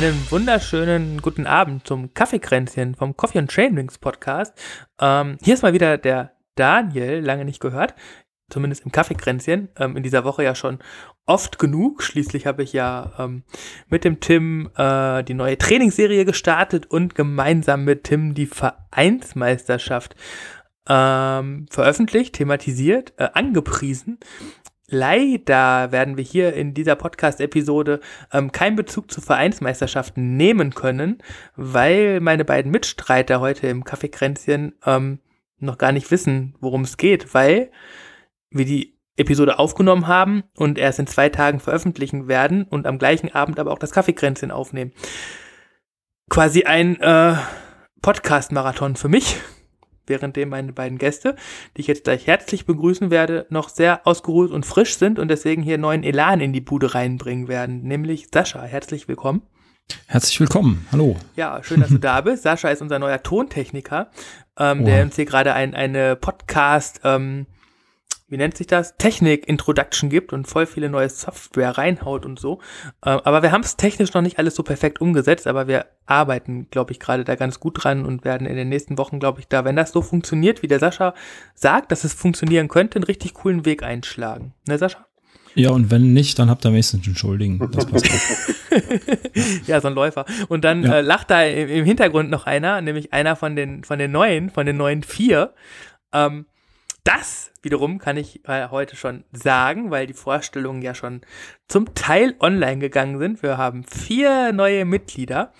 Einen wunderschönen guten Abend zum Kaffeekränzchen vom Coffee and Trainings Podcast. Ähm, hier ist mal wieder der Daniel, lange nicht gehört, zumindest im Kaffeekränzchen, ähm, in dieser Woche ja schon oft genug. Schließlich habe ich ja ähm, mit dem Tim äh, die neue Trainingsserie gestartet und gemeinsam mit Tim die Vereinsmeisterschaft ähm, veröffentlicht, thematisiert, äh, angepriesen. Leider werden wir hier in dieser Podcast-Episode ähm, keinen Bezug zu Vereinsmeisterschaften nehmen können, weil meine beiden Mitstreiter heute im Kaffeekränzchen ähm, noch gar nicht wissen, worum es geht, weil wir die Episode aufgenommen haben und erst in zwei Tagen veröffentlichen werden und am gleichen Abend aber auch das Kaffeekränzchen aufnehmen. Quasi ein äh, Podcast-Marathon für mich währenddem meine beiden Gäste, die ich jetzt gleich herzlich begrüßen werde, noch sehr ausgeruht und frisch sind und deswegen hier neuen Elan in die Bude reinbringen werden, nämlich Sascha. Herzlich willkommen. Herzlich willkommen. Hallo. Ja, schön, dass du da bist. Sascha ist unser neuer Tontechniker, ähm, der uns hier gerade ein, eine Podcast- ähm, wie nennt sich das, Technik-Introduction gibt und voll viele neue Software reinhaut und so. Äh, aber wir haben es technisch noch nicht alles so perfekt umgesetzt, aber wir arbeiten, glaube ich, gerade da ganz gut dran und werden in den nächsten Wochen, glaube ich, da, wenn das so funktioniert, wie der Sascha sagt, dass es funktionieren könnte, einen richtig coolen Weg einschlagen. Ne, Sascha? Ja, und wenn nicht, dann habt ihr wenigstens entschuldigen. Das passt ja, so ein Läufer. Und dann ja. äh, lacht da im, im, Hintergrund noch einer, nämlich einer von den, von den neuen, von den neuen vier. Ähm, das wiederum kann ich äh, heute schon sagen, weil die Vorstellungen ja schon zum Teil online gegangen sind. Wir haben vier neue Mitglieder.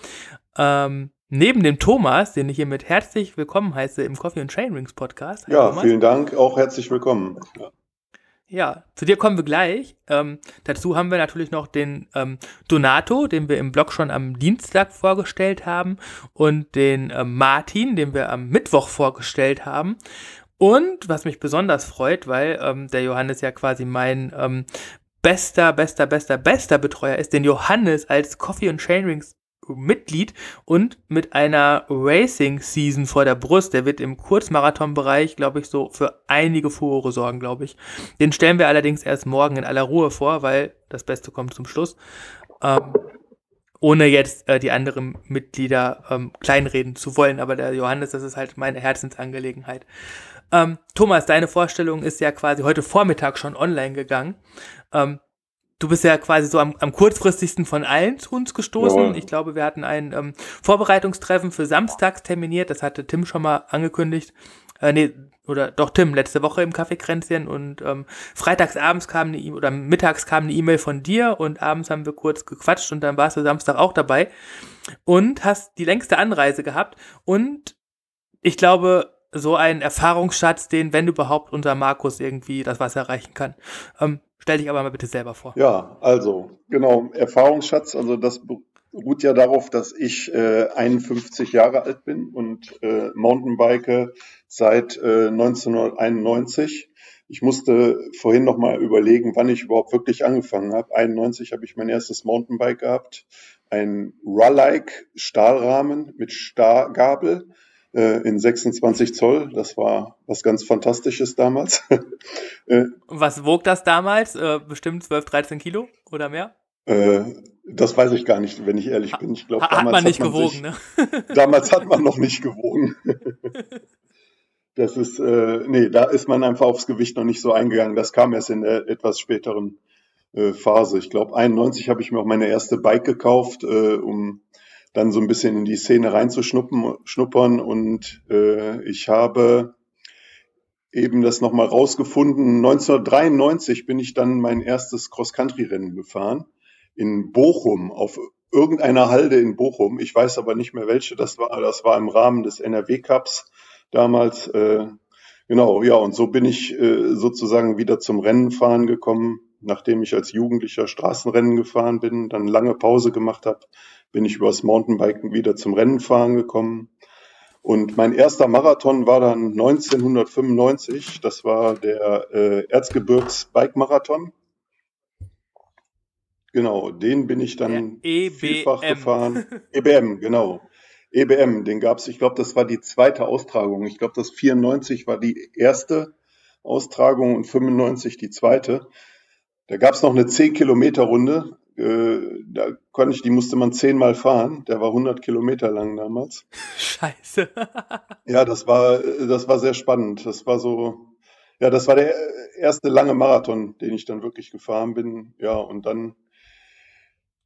Ähm, neben dem Thomas, den ich hiermit herzlich willkommen heiße im Coffee and Train Rings Podcast. Hi, ja, Thomas. vielen Dank, auch herzlich willkommen. Ja. Ja, zu dir kommen wir gleich. Ähm, dazu haben wir natürlich noch den ähm, Donato, den wir im Blog schon am Dienstag vorgestellt haben, und den ähm, Martin, den wir am Mittwoch vorgestellt haben. Und was mich besonders freut, weil ähm, der Johannes ja quasi mein ähm, bester, bester, bester, bester Betreuer ist, den Johannes als Coffee und Chainrings Mitglied und mit einer Racing Season vor der Brust. Der wird im Kurzmarathon-Bereich, glaube ich, so für einige Furore sorgen, glaube ich. Den stellen wir allerdings erst morgen in aller Ruhe vor, weil das Beste kommt zum Schluss. Ähm, ohne jetzt äh, die anderen Mitglieder ähm, kleinreden zu wollen. Aber der Johannes, das ist halt meine Herzensangelegenheit. Ähm, Thomas, deine Vorstellung ist ja quasi heute Vormittag schon online gegangen. Ähm, du bist ja quasi so am, am kurzfristigsten von allen zu uns gestoßen. Ja. Ich glaube, wir hatten ein ähm, Vorbereitungstreffen für samstags terminiert. Das hatte Tim schon mal angekündigt. Äh, nee, oder doch Tim, letzte Woche im Kaffeekränzchen und ähm, freitags abends kam eine E-Mail oder mittags kam eine E-Mail von dir und abends haben wir kurz gequatscht und dann warst du Samstag auch dabei und hast die längste Anreise gehabt und ich glaube, so ein Erfahrungsschatz, den, wenn überhaupt, unser Markus irgendwie das Wasser erreichen kann. Ähm, stell dich aber mal bitte selber vor. Ja, also, genau, Erfahrungsschatz, also das beruht ja darauf, dass ich äh, 51 Jahre alt bin und äh, Mountainbike seit äh, 1991. Ich musste vorhin noch mal überlegen, wann ich überhaupt wirklich angefangen habe. 91 habe ich mein erstes Mountainbike gehabt, ein Rallike Stahlrahmen mit Stahlgabel in 26 Zoll. Das war was ganz Fantastisches damals. äh, was wog das damals? Äh, bestimmt 12, 13 Kilo oder mehr? Äh, das weiß ich gar nicht, wenn ich ehrlich bin. Ich glaube, damals hat man nicht hat man gewogen, sich, ne? damals hat man noch nicht gewogen. das ist, äh, nee, da ist man einfach aufs Gewicht noch nicht so eingegangen. Das kam erst in der etwas späteren äh, Phase. Ich glaube, 91 habe ich mir auch meine erste Bike gekauft, äh, um dann so ein bisschen in die Szene reinzuschnuppern. Und äh, ich habe eben das nochmal rausgefunden. 1993 bin ich dann mein erstes Cross-Country-Rennen gefahren in Bochum auf irgendeiner Halde in Bochum. Ich weiß aber nicht mehr welche das war. Das war im Rahmen des NRW Cups damals. Äh, genau, ja, und so bin ich äh, sozusagen wieder zum Rennenfahren gekommen, nachdem ich als Jugendlicher Straßenrennen gefahren bin, dann lange Pause gemacht habe bin ich übers Mountainbiken wieder zum Rennenfahren gekommen. Und mein erster Marathon war dann 1995. Das war der äh, Erzgebirgs-Bike-Marathon. Genau, den bin ich dann e vielfach gefahren. EBM, genau. EBM, den gab es, ich glaube, das war die zweite Austragung. Ich glaube, das 94 war die erste Austragung und 95 die zweite. Da gab es noch eine 10 Kilometer Runde äh, da konnte ich, die musste man zehnmal fahren. Der war 100 Kilometer lang damals. Scheiße. ja, das war, das war sehr spannend. Das war so, ja, das war der erste lange Marathon, den ich dann wirklich gefahren bin. Ja, und dann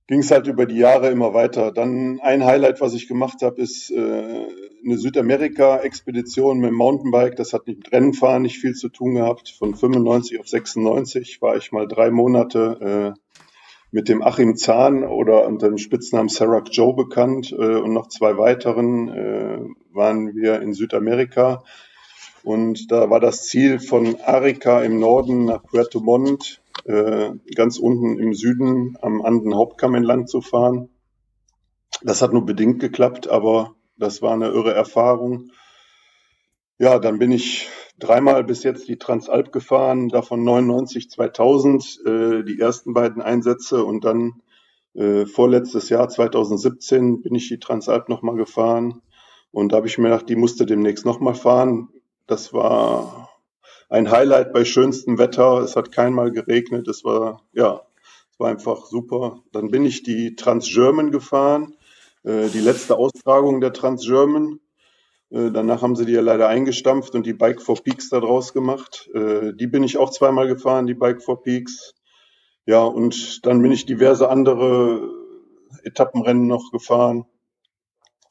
ging es halt über die Jahre immer weiter. Dann ein Highlight, was ich gemacht habe, ist äh, eine Südamerika-Expedition mit dem Mountainbike. Das hat mit Rennenfahren nicht viel zu tun gehabt. Von 95 auf 96 war ich mal drei Monate äh, mit dem Achim Zahn oder unter dem Spitznamen Serac Joe bekannt äh, und noch zwei weiteren äh, waren wir in Südamerika. Und da war das Ziel von Arica im Norden nach Puerto Montt, äh, ganz unten im Süden am Anden Hauptkamm entlang zu fahren. Das hat nur bedingt geklappt, aber das war eine irre Erfahrung. Ja, dann bin ich dreimal bis jetzt die Transalp gefahren, davon 99, 2000, äh, die ersten beiden Einsätze und dann äh, vorletztes Jahr 2017 bin ich die Transalp nochmal gefahren und da habe ich mir gedacht, die musste demnächst nochmal fahren. Das war ein Highlight bei schönstem Wetter. Es hat keinmal geregnet. Es war, ja, es war einfach super. Dann bin ich die Trans-German gefahren, äh, die letzte Austragung der Trans-German. Äh, danach haben sie die ja leider eingestampft und die Bike for Peaks da draus gemacht. Äh, die bin ich auch zweimal gefahren, die Bike for Peaks. Ja, und dann bin ich diverse andere Etappenrennen noch gefahren.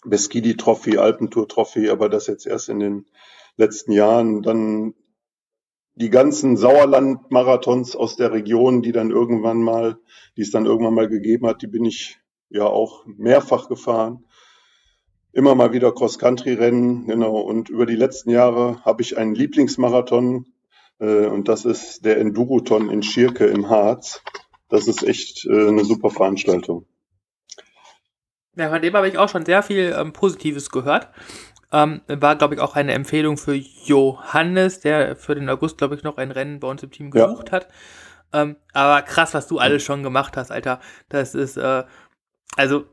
Beskidi Trophy, Alpentour Trophy, aber das jetzt erst in den letzten Jahren. Dann die ganzen Sauerland-Marathons aus der Region, die dann irgendwann mal, die es dann irgendwann mal gegeben hat, die bin ich ja auch mehrfach gefahren immer mal wieder Cross-Country-Rennen, genau. Und über die letzten Jahre habe ich einen Lieblingsmarathon äh, und das ist der Enduroton in Schirke im Harz. Das ist echt äh, eine super Veranstaltung. Ja, von dem habe ich auch schon sehr viel ähm, Positives gehört. Ähm, war, glaube ich, auch eine Empfehlung für Johannes, der für den August, glaube ich, noch ein Rennen bei uns im Team gesucht ja. hat. Ähm, aber krass, was du alles schon gemacht hast, Alter. Das ist, äh, also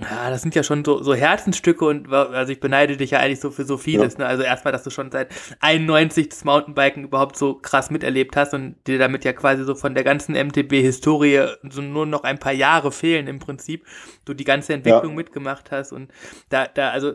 ja, das sind ja schon so, so Herzensstücke und also ich beneide dich ja eigentlich so für so vieles. Ja. Ne? Also erstmal, dass du schon seit 91 das Mountainbiken überhaupt so krass miterlebt hast und dir damit ja quasi so von der ganzen MTB-Historie so nur noch ein paar Jahre fehlen im Prinzip. Du die ganze Entwicklung ja. mitgemacht hast und da, da, also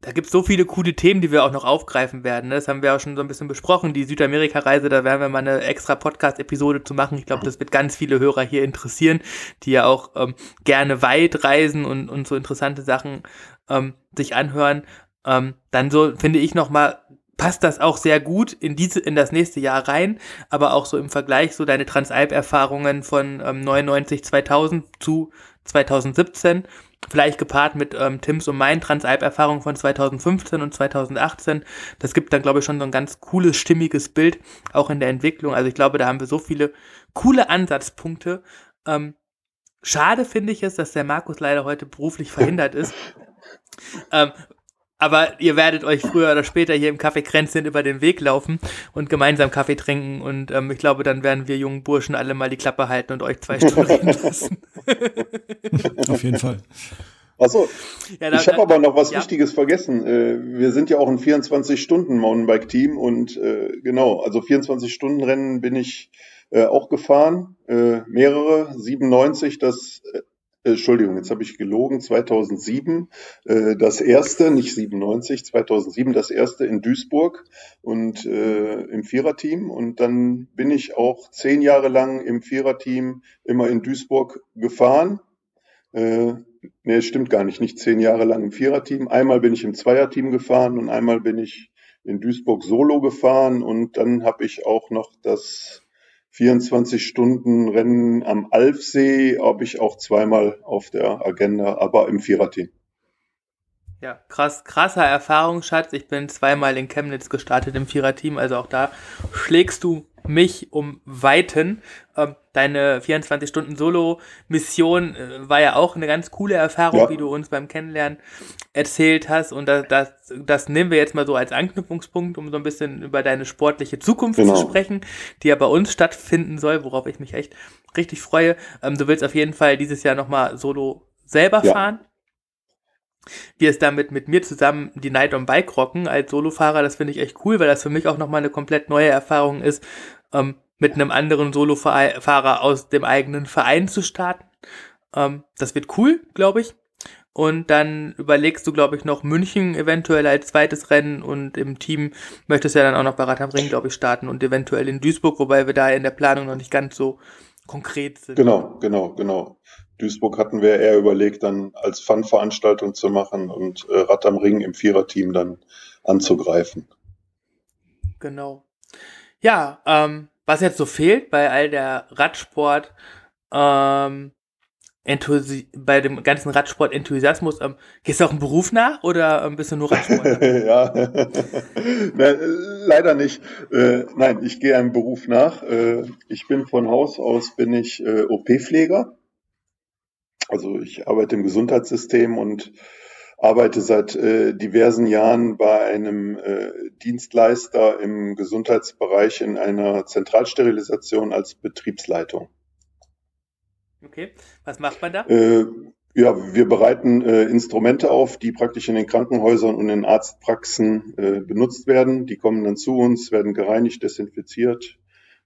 da gibt es so viele coole Themen, die wir auch noch aufgreifen werden. Ne? Das haben wir auch schon so ein bisschen besprochen. Die Südamerika-Reise, da werden wir mal eine extra Podcast-Episode zu machen. Ich glaube, das wird ganz viele Hörer hier interessieren, die ja auch ähm, gerne weit reisen und, und so interessante Sachen ähm, sich anhören. Ähm, dann so finde ich nochmal passt das auch sehr gut in diese in das nächste Jahr rein, aber auch so im Vergleich so deine Transalp-Erfahrungen von ähm, 99 2000 zu 2017 vielleicht gepaart mit ähm, Tims und meinen Transalp-Erfahrungen von 2015 und 2018. Das gibt dann, glaube ich, schon so ein ganz cooles, stimmiges Bild, auch in der Entwicklung. Also ich glaube, da haben wir so viele coole Ansatzpunkte. Ähm, schade finde ich es, dass der Markus leider heute beruflich verhindert ist. ähm, aber ihr werdet euch früher oder später hier im Café Kränzchen über den Weg laufen und gemeinsam Kaffee trinken. Und ähm, ich glaube, dann werden wir jungen Burschen alle mal die Klappe halten und euch zwei Stunden reden lassen. Auf jeden Fall. Achso, ja, ich habe aber noch was ja. Wichtiges vergessen. Äh, wir sind ja auch ein 24-Stunden-Mountainbike-Team und äh, genau, also 24-Stunden-Rennen bin ich äh, auch gefahren, mehrere, 97, das Entschuldigung, jetzt habe ich gelogen, 2007 äh, das erste, nicht 97, 2007 das erste in Duisburg und äh, im Viererteam. Und dann bin ich auch zehn Jahre lang im Viererteam immer in Duisburg gefahren. Äh, nee, stimmt gar nicht, nicht zehn Jahre lang im Viererteam. Einmal bin ich im Zweierteam gefahren und einmal bin ich in Duisburg solo gefahren und dann habe ich auch noch das 24-Stunden-Rennen am Alfsee habe ich auch zweimal auf der Agenda, aber im Viererteam. Ja, krass, krasser Erfahrungsschatz. Ich bin zweimal in Chemnitz gestartet im Viererteam, also auch da schlägst du mich um Weiten. Ähm, deine 24-Stunden-Solo-Mission äh, war ja auch eine ganz coole Erfahrung, ja. wie du uns beim Kennenlernen erzählt hast. Und das, das, das nehmen wir jetzt mal so als Anknüpfungspunkt, um so ein bisschen über deine sportliche Zukunft genau. zu sprechen, die ja bei uns stattfinden soll, worauf ich mich echt richtig freue. Ähm, du willst auf jeden Fall dieses Jahr nochmal Solo selber ja. fahren wir es damit mit mir zusammen die Night on Bike rocken als Solofahrer, das finde ich echt cool, weil das für mich auch nochmal eine komplett neue Erfahrung ist, ähm, mit einem anderen Solofahrer aus dem eigenen Verein zu starten. Ähm, das wird cool, glaube ich. Und dann überlegst du, glaube ich, noch München eventuell als zweites Rennen und im Team möchtest du ja dann auch noch bei Rad am Ring, glaube ich, starten und eventuell in Duisburg, wobei wir da in der Planung noch nicht ganz so konkret sind. Genau, genau, genau. Duisburg hatten wir eher überlegt, dann als Fun-Veranstaltung zu machen und äh, Rad am Ring im Viererteam dann anzugreifen. Genau. Ja, ähm, was jetzt so fehlt bei all der Radsport, ähm, Enthusi bei dem ganzen Radsport-Enthusiasmus, ähm, gehst du auch einen Beruf nach oder ähm, bist du nur Radsport? ja, nein, leider nicht. Äh, nein, ich gehe einem Beruf nach. Äh, ich bin von Haus aus bin ich äh, OP-Pfleger. Also ich arbeite im Gesundheitssystem und arbeite seit äh, diversen Jahren bei einem äh, Dienstleister im Gesundheitsbereich in einer Zentralsterilisation als Betriebsleitung. Okay, was macht man da? Äh, ja, wir bereiten äh, Instrumente auf, die praktisch in den Krankenhäusern und in Arztpraxen äh, benutzt werden. Die kommen dann zu uns, werden gereinigt, desinfiziert,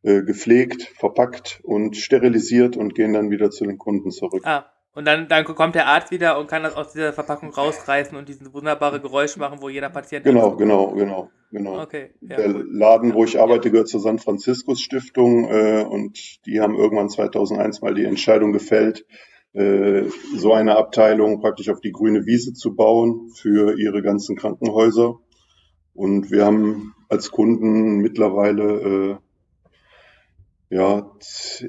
äh, gepflegt, verpackt und sterilisiert und gehen dann wieder zu den Kunden zurück. Ah, und dann, dann kommt der Arzt wieder und kann das aus dieser Verpackung rausreißen und diesen wunderbare Geräusch machen, wo jeder Patient. Genau, genau, genau, genau. Okay. Ja, der gut. Laden, wo ich arbeite, gehört zur San Franciscus Stiftung äh, und die haben irgendwann 2001 mal die Entscheidung gefällt, äh, so eine Abteilung praktisch auf die grüne Wiese zu bauen für ihre ganzen Krankenhäuser. Und wir haben als Kunden mittlerweile äh, ja,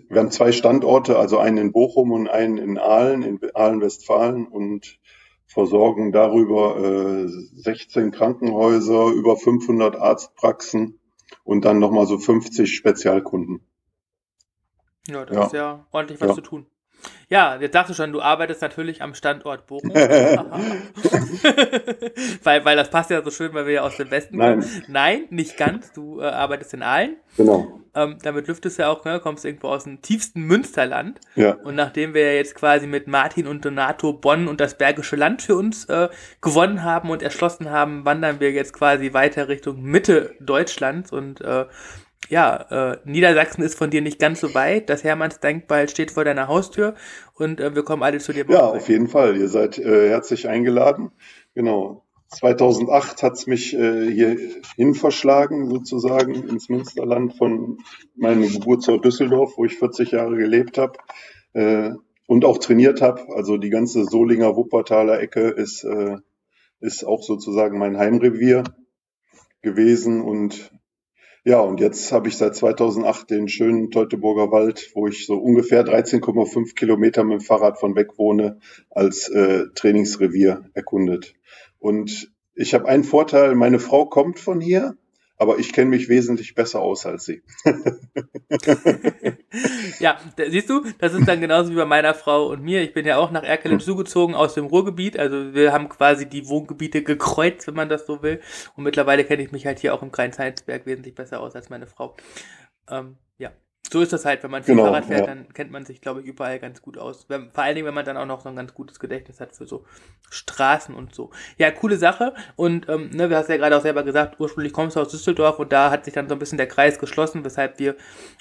wir haben zwei Standorte, also einen in Bochum und einen in Aalen, in Aalen-Westfalen und versorgen darüber äh, 16 Krankenhäuser, über 500 Arztpraxen und dann nochmal so 50 Spezialkunden. Ja, das ja. ist ja ordentlich was ja. zu tun. Ja, jetzt sagst du schon, du arbeitest natürlich am Standort Bochum. weil, weil das passt ja so schön, weil wir ja aus dem Westen Nein. kommen. Nein, nicht ganz. Du äh, arbeitest in Aalen. Genau. Ähm, damit lüftest du ja auch, ne, kommst irgendwo aus dem tiefsten Münsterland. Ja. Und nachdem wir ja jetzt quasi mit Martin und Donato Bonn und das Bergische Land für uns äh, gewonnen haben und erschlossen haben, wandern wir jetzt quasi weiter Richtung Mitte Deutschlands und äh, ja, äh, Niedersachsen ist von dir nicht ganz so weit. Das Hermannsdenkmal steht vor deiner Haustür und äh, wir kommen alle zu dir. Ja, auf jeden Fall. Ihr seid äh, herzlich eingeladen. Genau. 2008 hat's mich äh, hier hin verschlagen, sozusagen, ins Münsterland von meinem Geburtsort Düsseldorf, wo ich 40 Jahre gelebt habe äh, und auch trainiert habe. Also die ganze Solinger Wuppertaler Ecke ist, äh, ist auch sozusagen mein Heimrevier gewesen und ja, und jetzt habe ich seit 2008 den schönen Teutoburger Wald, wo ich so ungefähr 13,5 Kilometer mit dem Fahrrad von weg wohne, als äh, Trainingsrevier erkundet. Und ich habe einen Vorteil, meine Frau kommt von hier aber ich kenne mich wesentlich besser aus als sie. ja, da, siehst du, das ist dann genauso wie bei meiner Frau und mir. Ich bin ja auch nach Erkelenz hm. zugezogen aus dem Ruhrgebiet. Also wir haben quasi die Wohngebiete gekreuzt, wenn man das so will. Und mittlerweile kenne ich mich halt hier auch im Kreis-Heinsberg wesentlich besser aus als meine Frau. Ähm, ja so ist das halt, wenn man viel genau, Fahrrad fährt, ja. dann kennt man sich, glaube ich, überall ganz gut aus. Wenn, vor allen Dingen, wenn man dann auch noch so ein ganz gutes Gedächtnis hat für so Straßen und so. Ja, coole Sache. Und ähm, ne, du hast ja gerade auch selber gesagt, ursprünglich kommst du aus Düsseldorf und da hat sich dann so ein bisschen der Kreis geschlossen, weshalb wir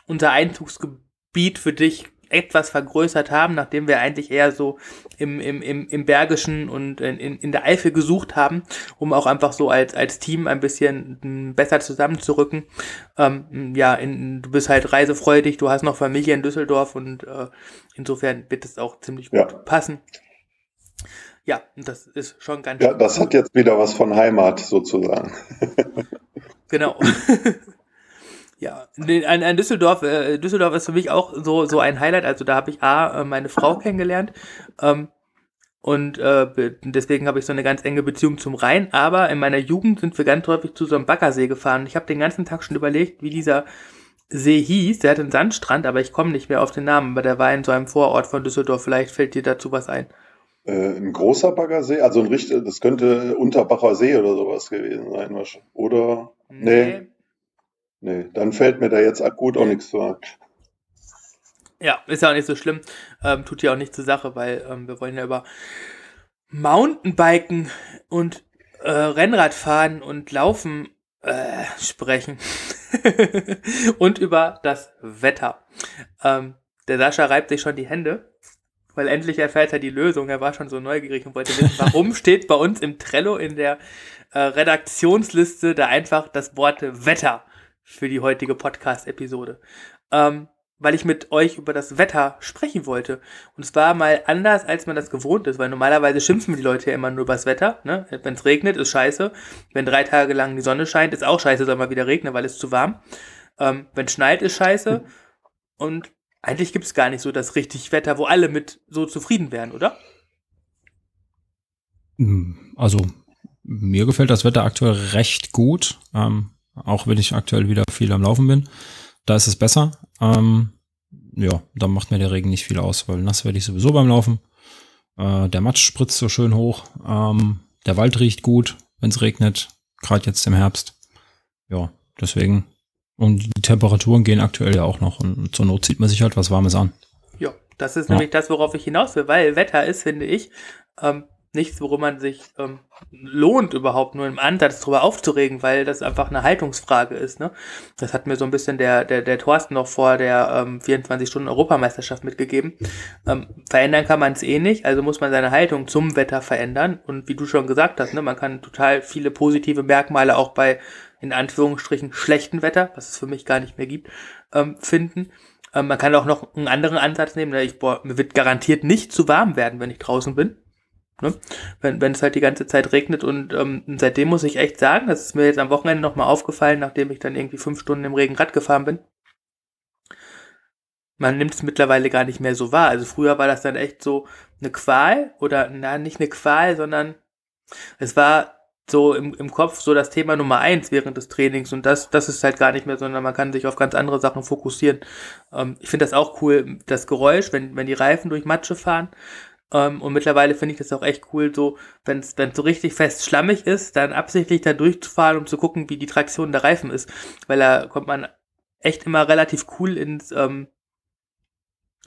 unser Einzugsgebiet für dich etwas vergrößert haben, nachdem wir eigentlich eher so im, im, im, im Bergischen und in, in der Eifel gesucht haben, um auch einfach so als, als Team ein bisschen hm, besser zusammenzurücken. Ähm, ja, in, du bist halt reisefreudig, du hast noch Familie in Düsseldorf und äh, insofern wird es auch ziemlich gut ja. passen. Ja, das ist schon ganz Ja, das hat jetzt wieder was von Heimat sozusagen. genau. Ja, ein, ein Düsseldorf, äh, Düsseldorf ist für mich auch so, so ein Highlight. Also da habe ich A, äh, meine Frau kennengelernt ähm, und äh, deswegen habe ich so eine ganz enge Beziehung zum Rhein. Aber in meiner Jugend sind wir ganz häufig zu so einem Baggersee gefahren. Ich habe den ganzen Tag schon überlegt, wie dieser See hieß. Der hat einen Sandstrand, aber ich komme nicht mehr auf den Namen. Aber der war in so einem Vorort von Düsseldorf. Vielleicht fällt dir dazu was ein. Äh, ein großer Baggersee, also ein richtig, das könnte Unterbacher See oder sowas gewesen sein, oder? Nee. nee. Nee, dann fällt mir da jetzt akut auch nichts zu ein. Ja, ist ja auch nicht so schlimm. Ähm, tut ja auch nicht zur Sache, weil ähm, wir wollen ja über Mountainbiken und äh, Rennradfahren und Laufen äh, sprechen. und über das Wetter. Ähm, der Sascha reibt sich schon die Hände, weil endlich erfährt er die Lösung. Er war schon so neugierig und wollte wissen, warum steht bei uns im Trello in der äh, Redaktionsliste da einfach das Wort Wetter für die heutige Podcast-Episode. Ähm, weil ich mit euch über das Wetter sprechen wollte. Und es war mal anders, als man das gewohnt ist, weil normalerweise schimpfen die Leute ja immer nur über das Wetter. Ne? Wenn es regnet, ist scheiße. Wenn drei Tage lang die Sonne scheint, ist auch scheiße, soll mal wieder regnen, weil es zu warm. Ähm, wenn es schneit, ist scheiße. Und eigentlich gibt es gar nicht so das richtig Wetter, wo alle mit so zufrieden wären, oder? Hm, also, mir gefällt das Wetter aktuell recht gut. Ähm, auch wenn ich aktuell wieder viel am Laufen bin. Da ist es besser. Ähm, ja, da macht mir der Regen nicht viel aus, weil nass werde ich sowieso beim Laufen. Äh, der Matsch spritzt so schön hoch. Ähm, der Wald riecht gut, wenn es regnet, gerade jetzt im Herbst. Ja, deswegen. Und die Temperaturen gehen aktuell ja auch noch. Und zur Not zieht man sich halt was Warmes an. Ja, das ist ja. nämlich das, worauf ich hinaus will, weil Wetter ist, finde ich, ähm, nichts, worum man sich ähm, lohnt, überhaupt nur im Ansatz darüber aufzuregen, weil das einfach eine Haltungsfrage ist. Ne? Das hat mir so ein bisschen der, der, der Thorsten noch vor der ähm, 24-Stunden-Europameisterschaft mitgegeben. Ähm, verändern kann man es eh nicht, also muss man seine Haltung zum Wetter verändern. Und wie du schon gesagt hast, ne, man kann total viele positive Merkmale auch bei, in Anführungsstrichen, schlechten Wetter, was es für mich gar nicht mehr gibt, ähm, finden. Ähm, man kann auch noch einen anderen Ansatz nehmen. Ne? Ich, boah, mir wird garantiert nicht zu warm werden, wenn ich draußen bin. Ne? Wenn, wenn es halt die ganze Zeit regnet und ähm, seitdem muss ich echt sagen, das ist mir jetzt am Wochenende nochmal aufgefallen, nachdem ich dann irgendwie fünf Stunden im Regen Rad gefahren bin. Man nimmt es mittlerweile gar nicht mehr so wahr. Also früher war das dann echt so eine Qual oder na nicht eine Qual, sondern es war so im, im Kopf so das Thema Nummer eins während des Trainings und das, das ist halt gar nicht mehr, sondern man kann sich auf ganz andere Sachen fokussieren. Ähm, ich finde das auch cool, das Geräusch, wenn, wenn die Reifen durch Matsche fahren. Ähm, und mittlerweile finde ich das auch echt cool, so, wenn es so richtig fest schlammig ist, dann absichtlich da durchzufahren, um zu gucken, wie die Traktion der Reifen ist. Weil da kommt man echt immer relativ cool ins ähm,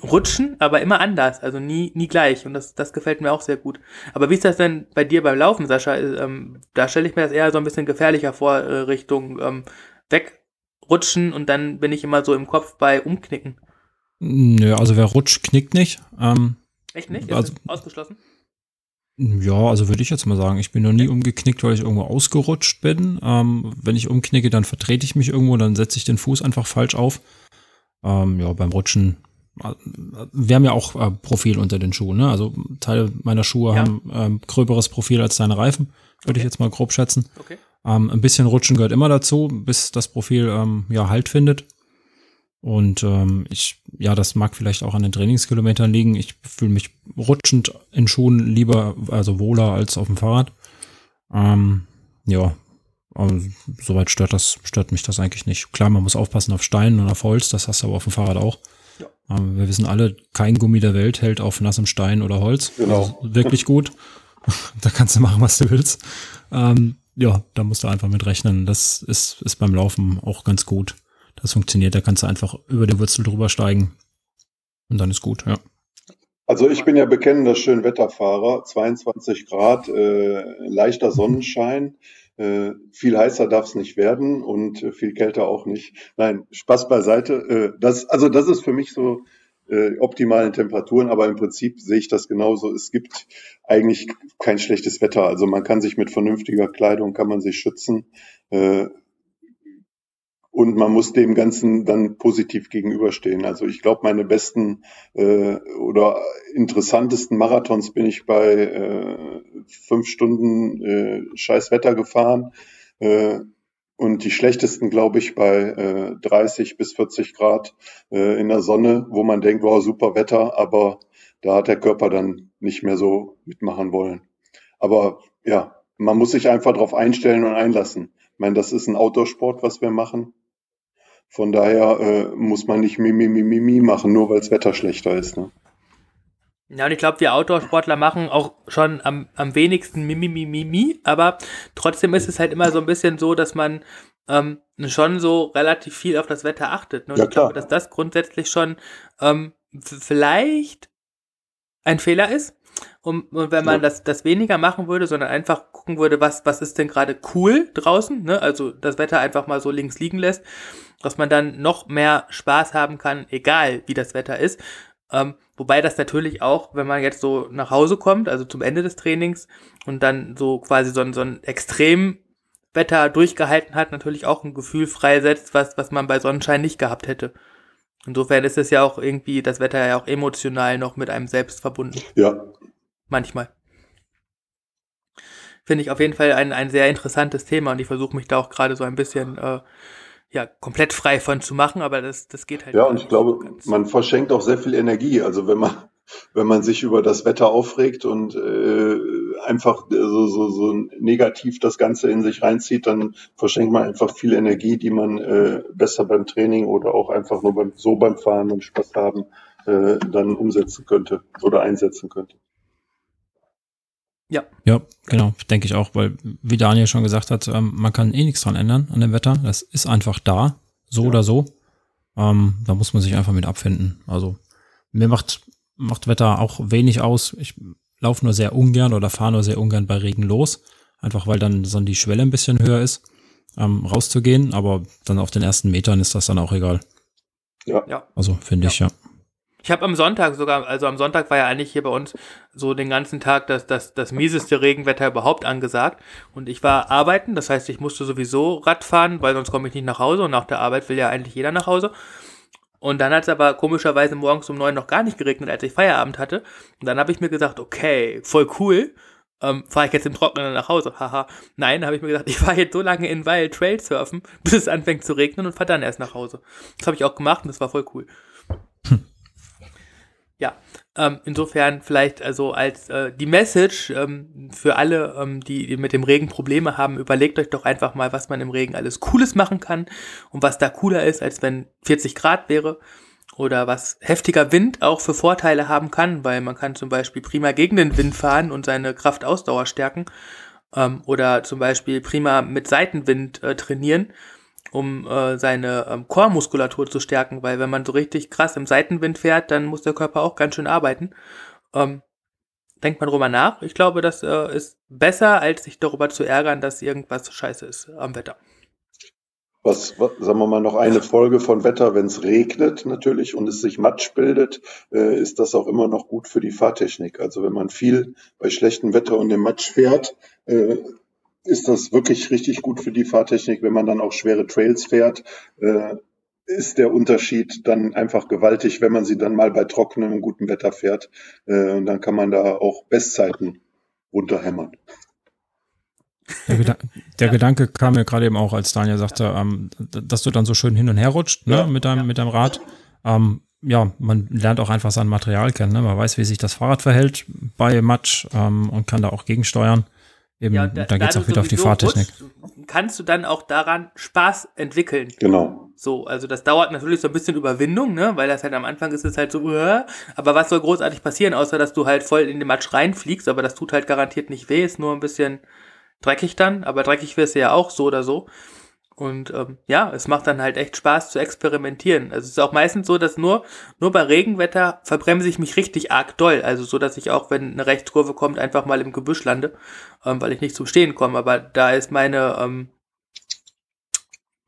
Rutschen, aber immer anders, also nie, nie gleich. Und das, das gefällt mir auch sehr gut. Aber wie ist das denn bei dir beim Laufen, Sascha? Ähm, da stelle ich mir das eher so ein bisschen gefährlicher vor, äh, Richtung ähm, wegrutschen und dann bin ich immer so im Kopf bei Umknicken. Nö, also wer rutscht, knickt nicht. Ähm, Echt nicht? Also, ausgeschlossen? Ja, also würde ich jetzt mal sagen, ich bin noch nie umgeknickt, weil ich irgendwo ausgerutscht bin. Ähm, wenn ich umknicke, dann vertrete ich mich irgendwo, dann setze ich den Fuß einfach falsch auf. Ähm, ja, beim Rutschen, äh, wir haben ja auch äh, Profil unter den Schuhen, ne? Also Teile meiner Schuhe ja. haben ähm, gröberes Profil als deine Reifen, würde okay. ich jetzt mal grob schätzen. Okay. Ähm, ein bisschen Rutschen gehört immer dazu, bis das Profil ähm, ja Halt findet. Und ähm, ich, ja, das mag vielleicht auch an den Trainingskilometern liegen. Ich fühle mich rutschend in Schuhen lieber, also wohler als auf dem Fahrrad. Ähm, ja, aber soweit stört das, stört mich das eigentlich nicht. Klar, man muss aufpassen auf Steinen und auf Holz, das hast du aber auf dem Fahrrad auch. Ja. Ähm, wir wissen alle, kein Gummi der Welt hält auf nassem Stein oder Holz. Genau. Also wirklich gut. da kannst du machen, was du willst. Ähm, ja, da musst du einfach mit rechnen. Das ist, ist beim Laufen auch ganz gut. Das funktioniert. Da kannst du einfach über die Wurzel drüber steigen. Und dann ist gut, ja. Also ich bin ja bekennender Schönwetterfahrer, 22 Grad, äh, leichter Sonnenschein, äh, viel heißer darf es nicht werden und äh, viel kälter auch nicht. Nein, Spaß beiseite. Äh, das, also das ist für mich so äh, optimalen Temperaturen, aber im Prinzip sehe ich das genauso. Es gibt eigentlich kein schlechtes Wetter. Also man kann sich mit vernünftiger Kleidung kann man sich schützen. Und man muss dem Ganzen dann positiv gegenüberstehen. Also ich glaube, meine besten äh, oder interessantesten Marathons bin ich bei äh, fünf Stunden äh, scheiß Wetter gefahren äh, und die schlechtesten, glaube ich, bei äh, 30 bis 40 Grad äh, in der Sonne, wo man denkt, wow, super Wetter, aber da hat der Körper dann nicht mehr so mitmachen wollen. Aber ja, man muss sich einfach darauf einstellen und einlassen. Ich meine, das ist ein Outdoor-Sport, was wir machen. Von daher äh, muss man nicht Mimi, Mimi, Mimi machen, nur weil das Wetter schlechter ist. Ne? Ja, und ich glaube, wir Outdoor-Sportler machen auch schon am, am wenigsten Mimi, Mimi, Mimi, aber trotzdem ist es halt immer so ein bisschen so, dass man ähm, schon so relativ viel auf das Wetter achtet. Ne? Und ja, ich glaube, dass das grundsätzlich schon ähm, vielleicht ein Fehler ist. Und, und wenn man ja. das, das weniger machen würde, sondern einfach gucken würde, was, was ist denn gerade cool draußen, ne? also das Wetter einfach mal so links liegen lässt, dass man dann noch mehr Spaß haben kann, egal wie das Wetter ist. Ähm, wobei das natürlich auch, wenn man jetzt so nach Hause kommt, also zum Ende des Trainings und dann so quasi so ein, so ein Extremwetter durchgehalten hat, natürlich auch ein Gefühl freisetzt, was, was man bei Sonnenschein nicht gehabt hätte. Insofern ist es ja auch irgendwie, das Wetter ja auch emotional noch mit einem selbst verbunden. Ja. Manchmal. Finde ich auf jeden Fall ein, ein sehr interessantes Thema und ich versuche mich da auch gerade so ein bisschen äh, ja, komplett frei von zu machen, aber das, das geht halt. Ja, und ich glaube, so man verschenkt auch sehr viel Energie. Also wenn man, wenn man sich über das Wetter aufregt und äh, einfach so, so, so negativ das Ganze in sich reinzieht, dann verschenkt man einfach viel Energie, die man äh, besser beim Training oder auch einfach nur beim, so beim Fahren und Spaß haben äh, dann umsetzen könnte oder einsetzen könnte. Ja. Ja, genau, denke ich auch, weil, wie Daniel schon gesagt hat, ähm, man kann eh nichts dran ändern an dem Wetter. Das ist einfach da, so ja. oder so. Ähm, da muss man sich einfach mit abfinden. Also, mir macht, macht Wetter auch wenig aus. Ich laufe nur sehr ungern oder fahre nur sehr ungern bei Regen los. Einfach weil dann so die Schwelle ein bisschen höher ist, ähm, rauszugehen. Aber dann auf den ersten Metern ist das dann auch egal. Ja. Also, finde ja. ich, ja. Ich habe am Sonntag sogar, also am Sonntag war ja eigentlich hier bei uns so den ganzen Tag das, das, das mieseste Regenwetter überhaupt angesagt. Und ich war arbeiten, das heißt, ich musste sowieso Rad fahren, weil sonst komme ich nicht nach Hause und nach der Arbeit will ja eigentlich jeder nach Hause. Und dann hat es aber komischerweise morgens um neun noch gar nicht geregnet, als ich Feierabend hatte. Und dann habe ich mir gesagt, okay, voll cool. Ähm, fahre ich jetzt im Trockenen nach Hause? Haha. Nein, habe ich mir gesagt, ich fahre jetzt so lange in Weil Trail surfen, bis es anfängt zu regnen und fahre dann erst nach Hause. Das habe ich auch gemacht und das war voll cool. Hm. Ja, ähm, insofern vielleicht also als äh, die Message ähm, für alle, ähm, die, die mit dem Regen Probleme haben, überlegt euch doch einfach mal, was man im Regen alles Cooles machen kann und was da cooler ist, als wenn 40 Grad wäre oder was heftiger Wind auch für Vorteile haben kann, weil man kann zum Beispiel prima gegen den Wind fahren und seine Kraftausdauer stärken ähm, oder zum Beispiel prima mit Seitenwind äh, trainieren um äh, seine ähm, Chormuskulatur zu stärken, weil wenn man so richtig krass im Seitenwind fährt, dann muss der Körper auch ganz schön arbeiten. Ähm, denkt man drüber nach. Ich glaube, das äh, ist besser, als sich darüber zu ärgern, dass irgendwas scheiße ist am Wetter. Was, was sagen wir mal, noch eine Folge von Wetter, wenn es regnet natürlich und es sich Matsch bildet, äh, ist das auch immer noch gut für die Fahrtechnik. Also wenn man viel bei schlechtem Wetter und dem Matsch fährt, äh, ist das wirklich richtig gut für die Fahrtechnik. Wenn man dann auch schwere Trails fährt, äh, ist der Unterschied dann einfach gewaltig, wenn man sie dann mal bei trockenem und gutem Wetter fährt. Äh, und dann kann man da auch Bestzeiten runterhämmern. Der, Geda der ja. Gedanke kam mir gerade eben auch, als Daniel sagte, ähm, dass du dann so schön hin und her rutscht ne, ja. mit, deinem, ja. mit deinem Rad. Ähm, ja, man lernt auch einfach sein Material kennen. Ne? Man weiß, wie sich das Fahrrad verhält bei Matsch ähm, und kann da auch gegensteuern. Eben, ja, da, da geht es auch wieder auf die Fahrtechnik. Rutschst, kannst du dann auch daran Spaß entwickeln. Genau. So, also das dauert natürlich so ein bisschen Überwindung, ne, weil das halt am Anfang ist es halt so, uh, aber was soll großartig passieren, außer dass du halt voll in den Matsch reinfliegst, aber das tut halt garantiert nicht weh, ist nur ein bisschen dreckig dann, aber dreckig wirst du ja auch so oder so. Und ähm, ja, es macht dann halt echt Spaß zu experimentieren. Also es ist auch meistens so, dass nur, nur bei Regenwetter verbremse ich mich richtig arg doll. Also so, dass ich auch, wenn eine Rechtskurve kommt, einfach mal im Gebüsch lande, ähm, weil ich nicht zum Stehen komme. Aber da ist meine, ähm,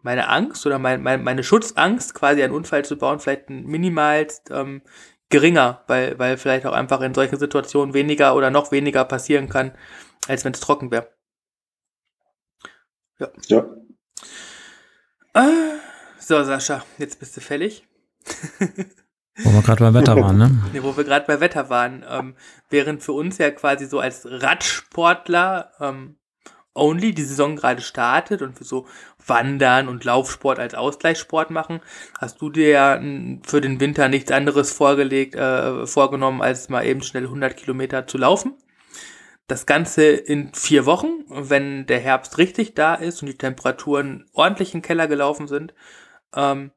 meine Angst oder mein, mein, meine Schutzangst, quasi einen Unfall zu bauen, vielleicht minimalst ähm, geringer, weil, weil vielleicht auch einfach in solchen Situationen weniger oder noch weniger passieren kann, als wenn es trocken wäre. Ja. ja. So, Sascha, jetzt bist du fällig. wo wir gerade beim Wetter waren, ne? Nee, wo wir gerade bei Wetter waren. Ähm, während für uns ja quasi so als Radsportler ähm, only die Saison gerade startet und für so Wandern und Laufsport als Ausgleichssport machen, hast du dir ja für den Winter nichts anderes vorgelegt, äh, vorgenommen, als mal eben schnell 100 Kilometer zu laufen das Ganze in vier Wochen, wenn der Herbst richtig da ist und die Temperaturen ordentlich in den Keller gelaufen sind. Ähm,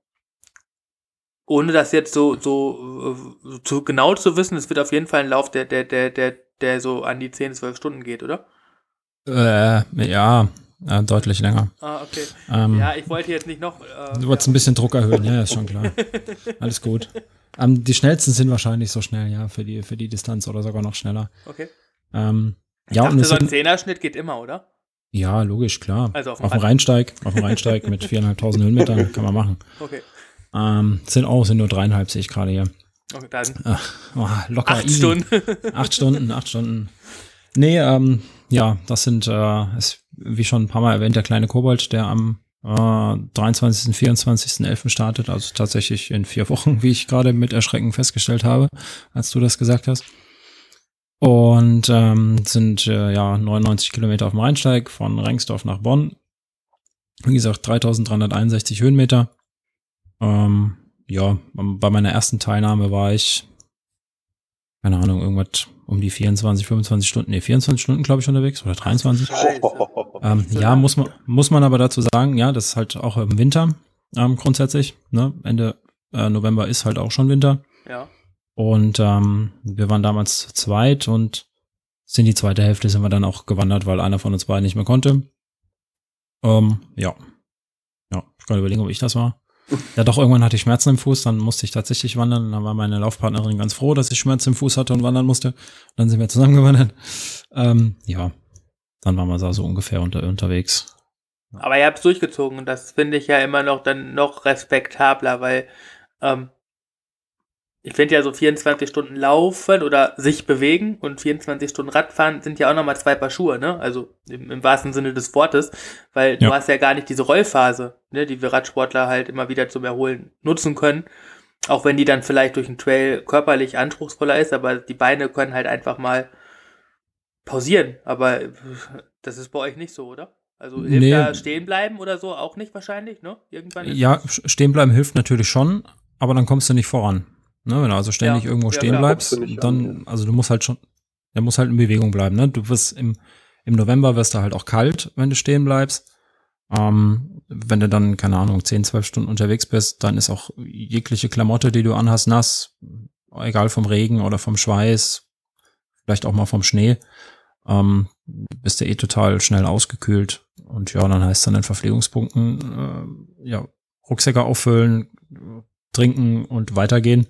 ohne das jetzt so, so, so genau zu wissen, es wird auf jeden Fall ein Lauf, der, der, der, der, der so an die 10, 12 Stunden geht, oder? Äh, ja, äh, deutlich länger. Ah, okay. Ähm, Ja, ich wollte jetzt nicht noch. Äh, Du wolltest ein bisschen Druck erhöhen, ja, ist schon klar. Alles gut. Ähm, die schnellsten sind wahrscheinlich so schnell, ja, für die, für die Distanz oder sogar noch schneller. okay. Ähm, Ich ja, und dachte, es so ein Zehnerschnitt geht immer, oder? ja, logisch, klar. Also auf dem auf dem. Rheinsteig, auf dem Rheinsteig mit viereinhalbtausend Höhenmetern kann man machen. Okay. Ähm, sind auch, sind nur dreieinhalb, sehe ich gerade hier. okay dann Oh, locker acht easy. Stunden. Acht Stunden, acht Stunden. Nee, ähm, ja, das sind, äh, ist, wie schon ein paar Mal erwähnt, der kleine Kobold, der am äh, 23., 24., 11. startet, also tatsächlich in vier Wochen, wie ich gerade mit Erschrecken festgestellt habe, als du das gesagt hast. Und ähm, sind äh, ja 99 Kilometer auf dem Rheinsteig von Rengsdorf nach Bonn. Wie gesagt, 3361 Höhenmeter. Ähm, ja, bei meiner ersten Teilnahme war ich keine Ahnung, irgendwas um die 24, 25 Stunden, nee, 24 Stunden, glaube ich, unterwegs oder 23. Scheiße. Ähm, ja, muss man, muss man aber dazu sagen, ja, das ist halt auch im Winter ähm, grundsätzlich. Ne? Ende äh, November ist halt auch schon Winter. Ja. Und ähm, wir waren damals zu zweit und sind die zweite Hälfte sind wir dann auch gewandert, weil einer von uns beiden nicht mehr konnte. Ähm, ja. Ja, ich kann überlegen, ob ich das war. Ja, doch, irgendwann hatte ich Schmerzen im Fuß, dann musste ich tatsächlich wandern. Dann war meine Laufpartnerin ganz froh, dass ich Schmerzen im Fuß hatte und wandern musste. Dann sind wir zusammen gewandert. Ähm, ja, dann waren wir da so ungefähr unter, unterwegs. Aber ihr habt es durchgezogen und das finde ich ja immer noch dann noch respektabler, weil ähm, ich finde ja so 24 Stunden laufen oder sich bewegen und 24 Stunden Radfahren sind ja auch nochmal zwei Paar Schuhe, ne? Also im, im wahrsten Sinne des Wortes, weil du Ja. hast ja gar nicht diese Rollphase, ne, die wir Radsportler halt immer wieder zum Erholen nutzen können. Auch wenn die dann vielleicht durch einen Trail körperlich anspruchsvoller ist, aber die Beine können halt einfach mal pausieren. Aber äh, das ist bei euch nicht so, oder? Also hilft Nee. da stehen bleiben oder so auch nicht wahrscheinlich, ne? Irgendwann Ja, stehen bleiben hilft natürlich schon, aber dann kommst du nicht voran. Ne, wenn du also ständig Ja, irgendwo ja, stehen klar. bleibst, dann, an, also du musst halt schon, der muss halt in Bewegung bleiben, ne? Du wirst im, im November wirst du halt auch kalt, wenn du stehen bleibst. Ähm, wenn du dann, keine Ahnung, 10, 12 Stunden unterwegs bist, dann ist auch jegliche Klamotte, die du anhast, nass, egal vom Regen oder vom Schweiß, vielleicht auch mal vom Schnee. Ähm, bist du eh total schnell ausgekühlt. Und ja, dann heißt es an den Verpflegungspunkten, äh, ja, Rucksäcke auffüllen, trinken und weitergehen,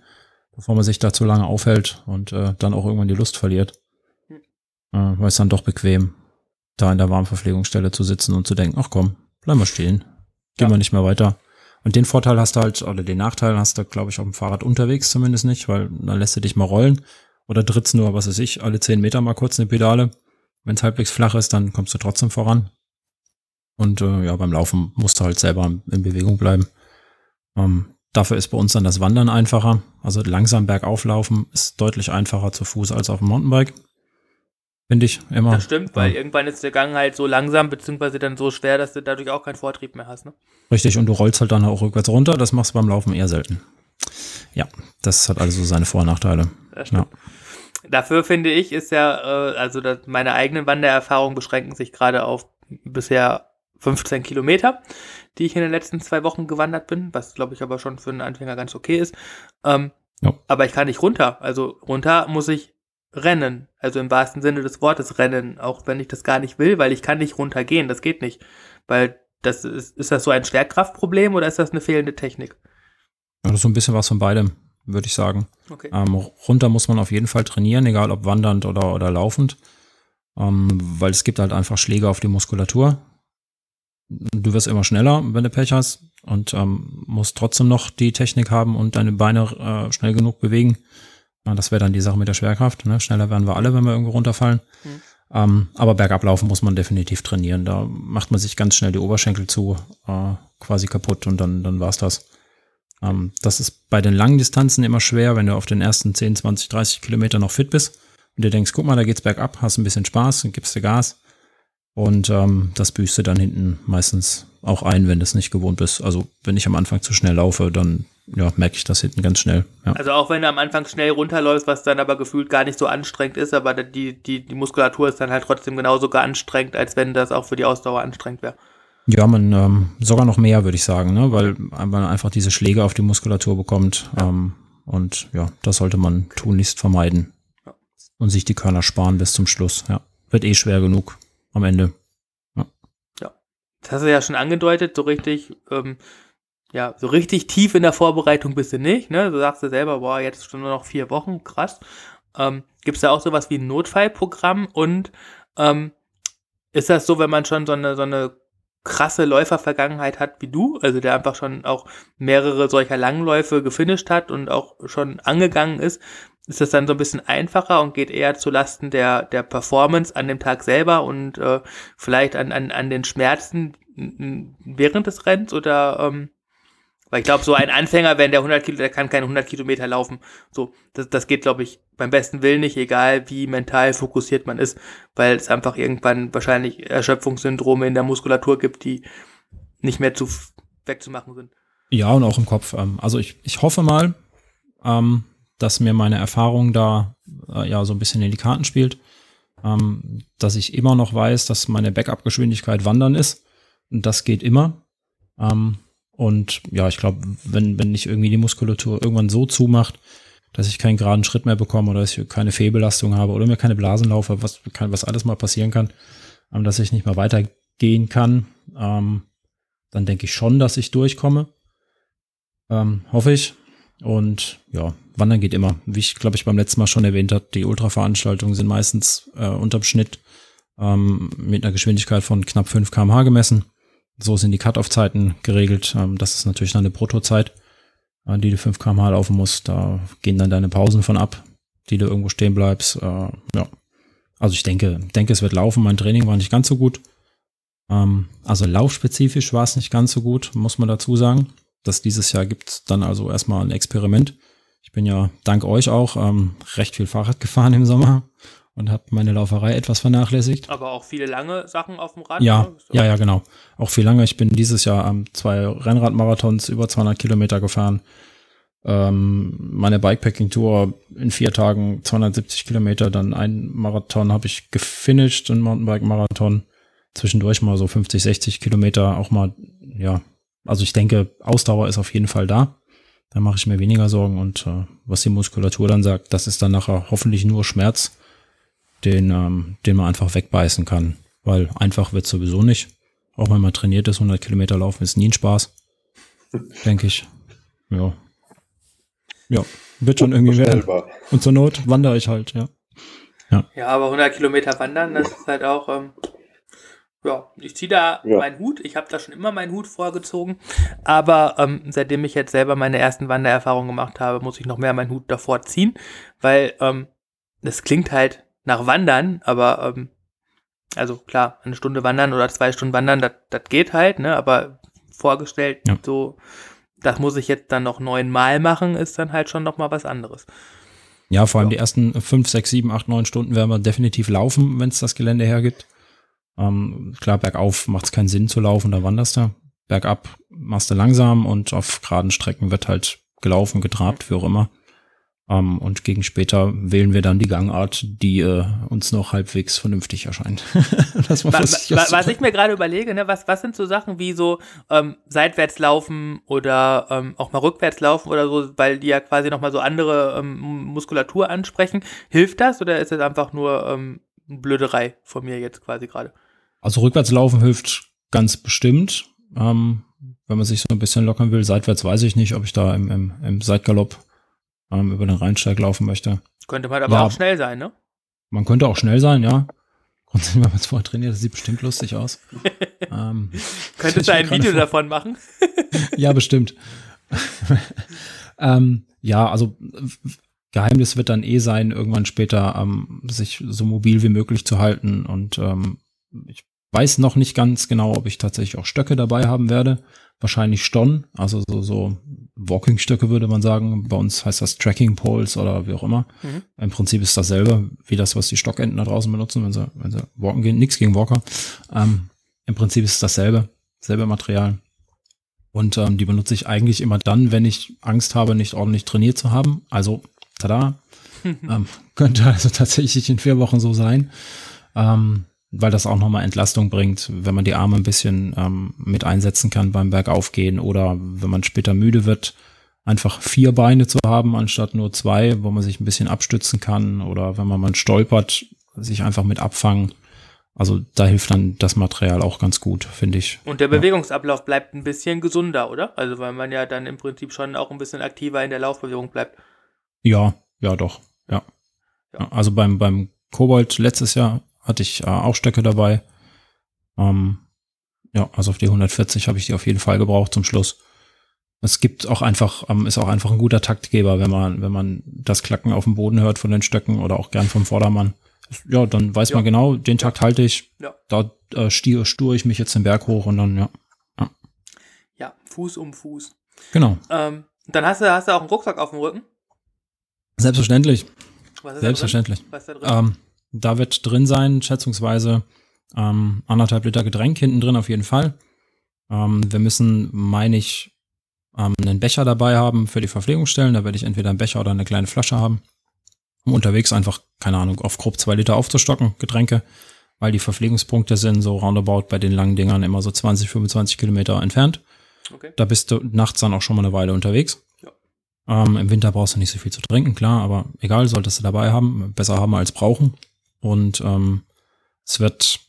bevor man sich da zu lange aufhält und äh, dann auch irgendwann die Lust verliert. Hm. Äh, weil es dann doch bequem, da in der Warmverpflegungsstelle zu sitzen und zu denken, ach komm, bleib mal stehen, gehen Ja. wir nicht mehr weiter. Und den Vorteil hast du halt, oder den Nachteil hast du, glaube ich, auf dem Fahrrad unterwegs zumindest nicht, weil dann lässt du dich mal rollen oder trittst nur, was weiß ich, alle 10 Meter mal kurz eine Pedale. Wenn es halbwegs flach ist, dann kommst du trotzdem voran. Und äh, ja, beim Laufen musst du halt selber in Bewegung bleiben. Ähm, dafür ist bei uns dann das Wandern einfacher. Also langsam bergauf laufen ist deutlich einfacher zu Fuß als auf dem Mountainbike. Finde ich immer. Das stimmt, weil Ja. irgendwann ist der Gang halt so langsam, beziehungsweise dann so schwer, dass du dadurch auch keinen Vortrieb mehr hast, ne? Richtig, und du rollst halt dann auch rückwärts runter. Das machst du beim Laufen eher selten. Ja, das hat also seine Vor- und Nachteile. Stimmt. Dafür finde ich, ist ja, äh, also meine eigenen Wandererfahrungen beschränken sich gerade auf bisher 15 Kilometer, die ich in den letzten zwei Wochen gewandert bin, was glaube ich aber schon für einen Anfänger ganz okay ist. Ähm, Ja. Aber ich kann nicht runter. Also runter muss ich rennen. Also im wahrsten Sinne des Wortes rennen, auch wenn ich das gar nicht will, weil ich kann nicht runtergehen. Das geht nicht. Weil das ist, ist das so ein Schwerkraftproblem oder ist das eine fehlende Technik? Ja, das ist so ein bisschen was von beidem, würde ich sagen. Okay. Ähm, runter muss man auf jeden Fall trainieren, egal ob wandernd oder, oder laufend. Ähm, weil es gibt halt einfach Schläge auf die Muskulatur. Du wirst immer schneller, wenn du Pech hast und ähm, musst trotzdem noch die Technik haben und deine Beine äh, schnell genug bewegen. Das wäre dann die Sache mit der Schwerkraft. Ne? Schneller werden wir alle, wenn wir irgendwo runterfallen. Mhm. Ähm, aber bergab laufen muss man definitiv trainieren. Da macht man sich ganz schnell die Oberschenkel zu, äh, quasi kaputt und dann, dann war's das. Ähm, das ist bei den langen Distanzen immer schwer, wenn du auf den ersten 10, 20, 30 Kilometer noch fit bist und dir denkst, guck mal, da geht's bergab, hast ein bisschen Spaß und gibst dir Gas. Und ähm, das büßt du dann hinten meistens auch ein, wenn du es nicht gewohnt bist. Also wenn ich am Anfang zu schnell laufe, dann ja, merke ich das hinten ganz schnell. Ja. Also auch wenn du am Anfang schnell runterläufst, was dann aber gefühlt gar nicht so anstrengend ist, aber die, die, die Muskulatur ist dann halt trotzdem genauso anstrengend, als wenn das auch für die Ausdauer anstrengend wäre. Ja, man ähm, sogar noch mehr, würde ich sagen, ne? weil man einfach diese Schläge auf die Muskulatur bekommt. Ähm, und ja, das sollte man tunlichst vermeiden. Ja. Und sich die Körner sparen bis zum Schluss. Ja. Wird eh schwer genug am Ende. das hast du ja schon angedeutet, so richtig, ähm, ja, so richtig tief in der Vorbereitung bist du nicht, ne? Du sagst du selber, boah, jetzt schon nur noch vier Wochen, krass. Ähm, Gibt es da auch sowas wie ein Notfallprogramm und ähm, ist das so, wenn man schon so eine, so eine krasse Läufervergangenheit hat wie du, also der einfach schon auch mehrere solcher Langläufe gefinisht hat und auch schon angegangen ist, ist das dann so ein bisschen einfacher und geht eher zu Lasten der, der Performance an dem Tag selber und äh, vielleicht an, an, an den Schmerzen während des Rennens oder ähm, weil ich glaube, so ein Anfänger, wenn der 100 Kilo, der kann keine 100 Kilometer laufen. So, das, das geht, glaube ich, beim besten Willen nicht, egal wie mental fokussiert man ist, weil es einfach irgendwann wahrscheinlich Erschöpfungssyndrome in der Muskulatur gibt, die nicht mehr zu wegzumachen sind. Ja, und auch im Kopf. Ähm, also ich, ich hoffe mal, ähm, dass mir meine Erfahrung da äh, ja so ein bisschen in die Karten spielt, ähm, dass ich immer noch weiß, dass meine Backup-Geschwindigkeit Wandern ist. Und das geht immer. Ähm, und ja, ich glaube, wenn, wenn nicht irgendwie die Muskulatur irgendwann so zumacht, dass ich keinen geraden Schritt mehr bekomme oder dass ich keine Fehlbelastung habe oder mir keine Blasen laufe, was, kann, was alles mal passieren kann, ähm, dass ich nicht mehr weitergehen kann, ähm, dann denke ich schon, dass ich durchkomme. Ähm, hoffe ich. Und ja, Wandern geht immer. Wie ich, glaube ich, beim letzten Mal schon erwähnt habe, die Ultraveranstaltungen sind meistens äh, unterm Schnitt ähm, mit einer Geschwindigkeit von knapp 5 kmh gemessen. So sind die Cut-Off-Zeiten geregelt. Ähm, das ist natürlich dann eine Bruttozeit, äh, die du 5 km/h laufen musst. Da gehen dann deine Pausen von ab, die du irgendwo stehen bleibst. Äh, ja. Also ich denke, denke, es wird laufen. Mein Training war nicht ganz so gut. Ähm, also laufspezifisch war es nicht ganz so gut, muss man dazu sagen. Das dieses Jahr gibt dann also erstmal ein Experiment. Ich bin ja dank euch auch ähm, recht viel Fahrrad gefahren im Sommer und habe meine Lauferei etwas vernachlässigt. Aber auch viele lange Sachen auf dem Rad? Ja, so. ja, ja, genau. Auch viel lange. Ich bin dieses Jahr am zwei Rennradmarathons über 200 Kilometer gefahren. Ähm, meine Bikepacking-Tour in vier Tagen 270 Kilometer, dann ein Marathon habe ich gefinisht, ein Mountainbike-Marathon. Zwischendurch mal so 50, 60 Kilometer, auch mal, ja. Also ich denke, Ausdauer ist auf jeden Fall da. Da mache ich mir weniger Sorgen und äh, was die Muskulatur dann sagt, das ist dann nachher hoffentlich nur Schmerz den, ähm, den man einfach wegbeißen kann. Weil einfach wird sowieso nicht. Auch wenn man trainiert ist, 100 Kilometer laufen ist nie ein Spaß. Denke ich. Ja. Ja, wird schon irgendwie werden. Und zur Not wandere ich halt, ja. Ja, ja aber 100 Kilometer wandern, das ist halt auch, ähm, ja, ich ziehe da ja. meinen Hut. Ich habe da schon immer meinen Hut vorgezogen. Aber ähm, seitdem ich jetzt selber meine ersten Wandererfahrungen gemacht habe, muss ich noch mehr meinen Hut davor ziehen, weil ähm, das klingt halt nach Wandern, aber ähm, also klar, eine Stunde wandern oder zwei Stunden wandern, das geht halt, ne? Aber vorgestellt, ja. so, das muss ich jetzt dann noch neunmal machen, ist dann halt schon noch mal was anderes. Ja, vor allem ja. die ersten fünf, sechs, sieben, acht, neun Stunden werden wir definitiv laufen, wenn es das Gelände hergibt. Ähm, klar, bergauf macht es keinen Sinn zu laufen, da wanderst du. Bergab machst du langsam und auf geraden Strecken wird halt gelaufen, getrabt, wie auch immer. Ähm, und gegen später wählen wir dann die Gangart, die äh, uns noch halbwegs vernünftig erscheint. das was, was, was ich mir gerade überlege, ne, was, was sind so Sachen wie so ähm, seitwärts laufen oder ähm, auch mal rückwärts laufen oder so, weil die ja quasi nochmal so andere ähm, Muskulatur ansprechen. Hilft das oder ist es einfach nur ähm, Blöderei von mir jetzt quasi gerade? Also rückwärts laufen hilft ganz bestimmt. Ähm, wenn man sich so ein bisschen lockern will, seitwärts weiß ich nicht, ob ich da im, im, im Seitgalopp ähm, über den Rheinsteig laufen möchte. Könnte man aber ja, auch schnell sein, ne? Man könnte auch schnell sein, ja. Grundsätzlich, wenn man es vorher trainiert, das sieht bestimmt lustig aus. ähm, Könntest du ein Video davon machen? ja, bestimmt. ähm, ja, also Geheimnis wird dann eh sein, irgendwann später ähm, sich so mobil wie möglich zu halten. Und ähm, ich weiß noch nicht ganz genau, ob ich tatsächlich auch Stöcke dabei haben werde. Wahrscheinlich schon. Also so, so Walking-Stöcke würde man sagen. Bei uns heißt das Tracking Poles oder wie auch immer. Mhm. Im Prinzip ist dasselbe wie das, was die Stockenten da draußen benutzen, wenn sie, wenn sie walken gehen. Nichts gegen Walker. Ähm, Im Prinzip ist es dasselbe, selbe Material. Und ähm, die benutze ich eigentlich immer dann, wenn ich Angst habe, nicht ordentlich trainiert zu haben. Also, tada. ähm, könnte also tatsächlich in vier Wochen so sein. Ähm, weil das auch nochmal Entlastung bringt, wenn man die Arme ein bisschen ähm, mit einsetzen kann beim Bergaufgehen oder wenn man später müde wird, einfach vier Beine zu haben anstatt nur zwei, wo man sich ein bisschen abstützen kann oder wenn man mal stolpert, sich einfach mit abfangen. Also da hilft dann das Material auch ganz gut, finde ich. Und der Bewegungsablauf bleibt ein bisschen gesunder, oder? Also weil man ja dann im Prinzip schon auch ein bisschen aktiver in der Laufbewegung bleibt. Ja, ja doch, ja. ja. Also beim, beim Kobold letztes Jahr hatte ich äh, auch Stöcke dabei. Ähm, ja, also auf die 140 habe ich die auf jeden Fall gebraucht zum Schluss. Es gibt auch einfach, ähm, ist auch einfach ein guter Taktgeber, wenn man, wenn man das Klacken auf dem Boden hört von den Stöcken oder auch gern vom Vordermann. Ja, dann weiß ja. man genau, den Takt halte ich. Ja. Da äh, stier, stur ich mich jetzt den Berg hoch und dann, ja. Ja, ja Fuß um Fuß. Genau. Ähm, dann hast du, hast du auch einen Rucksack auf dem Rücken? Selbstverständlich. Was ist Selbstverständlich. Da drin? Was ist da drin? Ähm, da wird drin sein, schätzungsweise ähm, anderthalb Liter Getränk hinten drin auf jeden Fall. Ähm, wir müssen, meine ich, ähm, einen Becher dabei haben für die Verpflegungsstellen. Da werde ich entweder einen Becher oder eine kleine Flasche haben. Um unterwegs einfach, keine Ahnung, auf grob zwei Liter aufzustocken, Getränke, weil die Verpflegungspunkte sind so roundabout bei den langen Dingern immer so 20, 25 Kilometer entfernt. Okay. Da bist du nachts dann auch schon mal eine Weile unterwegs. Ja. Ähm, Im Winter brauchst du nicht so viel zu trinken, klar, aber egal, solltest du dabei haben. Besser haben als brauchen. Und ähm, es wird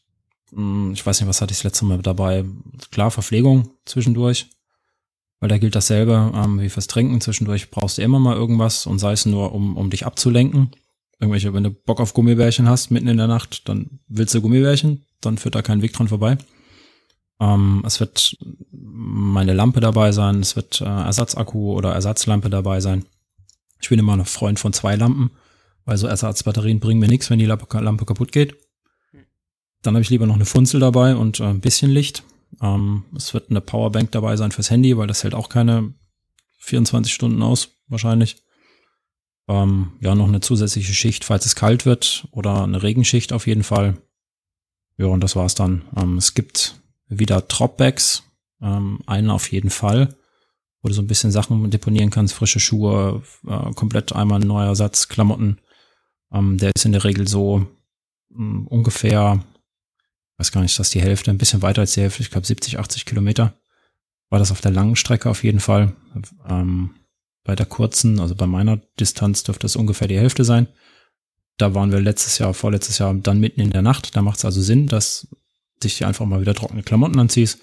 hm, ich weiß nicht, was hatte ich das letzte Mal dabei? Klar, Verpflegung zwischendurch, weil da gilt dasselbe ähm, wie fürs Trinken. Zwischendurch brauchst du immer mal irgendwas und sei es nur, um, um dich abzulenken. Irgendwelche, wenn du Bock auf Gummibärchen hast, mitten in der Nacht, dann willst du Gummibärchen, dann führt da kein Weg dran vorbei. Ähm, es wird meine Lampe dabei sein, es wird äh, Ersatzakku oder Ersatzlampe dabei sein. Ich bin immer noch Freund von zwei Lampen, weil so Ersatzbatterien bringen mir nichts, wenn die Lampe kaputt geht. Dann habe ich lieber noch eine Funzel dabei und äh, ein bisschen Licht. Ähm, es wird eine Powerbank dabei sein fürs Handy, weil das hält auch keine 24 Stunden aus, wahrscheinlich. Ähm, ja, noch eine zusätzliche Schicht, falls es kalt wird oder eine Regenschicht auf jeden Fall. Ja, und das war's dann. Ähm, es gibt wieder Dropbacks, ähm, einen auf jeden Fall, wo du so ein bisschen Sachen deponieren kannst, frische Schuhe, äh, komplett einmal ein neuer Satz Klamotten. Ähm, der ist in der Regel so mh, mm, ungefähr weiß gar nicht, ist das die Hälfte, ein bisschen weiter als die Hälfte, ich glaube 70, 80 Kilometer. War das auf der langen Strecke auf jeden Fall. Ähm, bei der kurzen, also bei meiner Distanz dürfte es ungefähr die Hälfte sein. Da waren wir letztes Jahr, vorletztes Jahr dann mitten in der Nacht. Da macht es also Sinn, dass dich einfach mal wieder trockene Klamotten anziehst.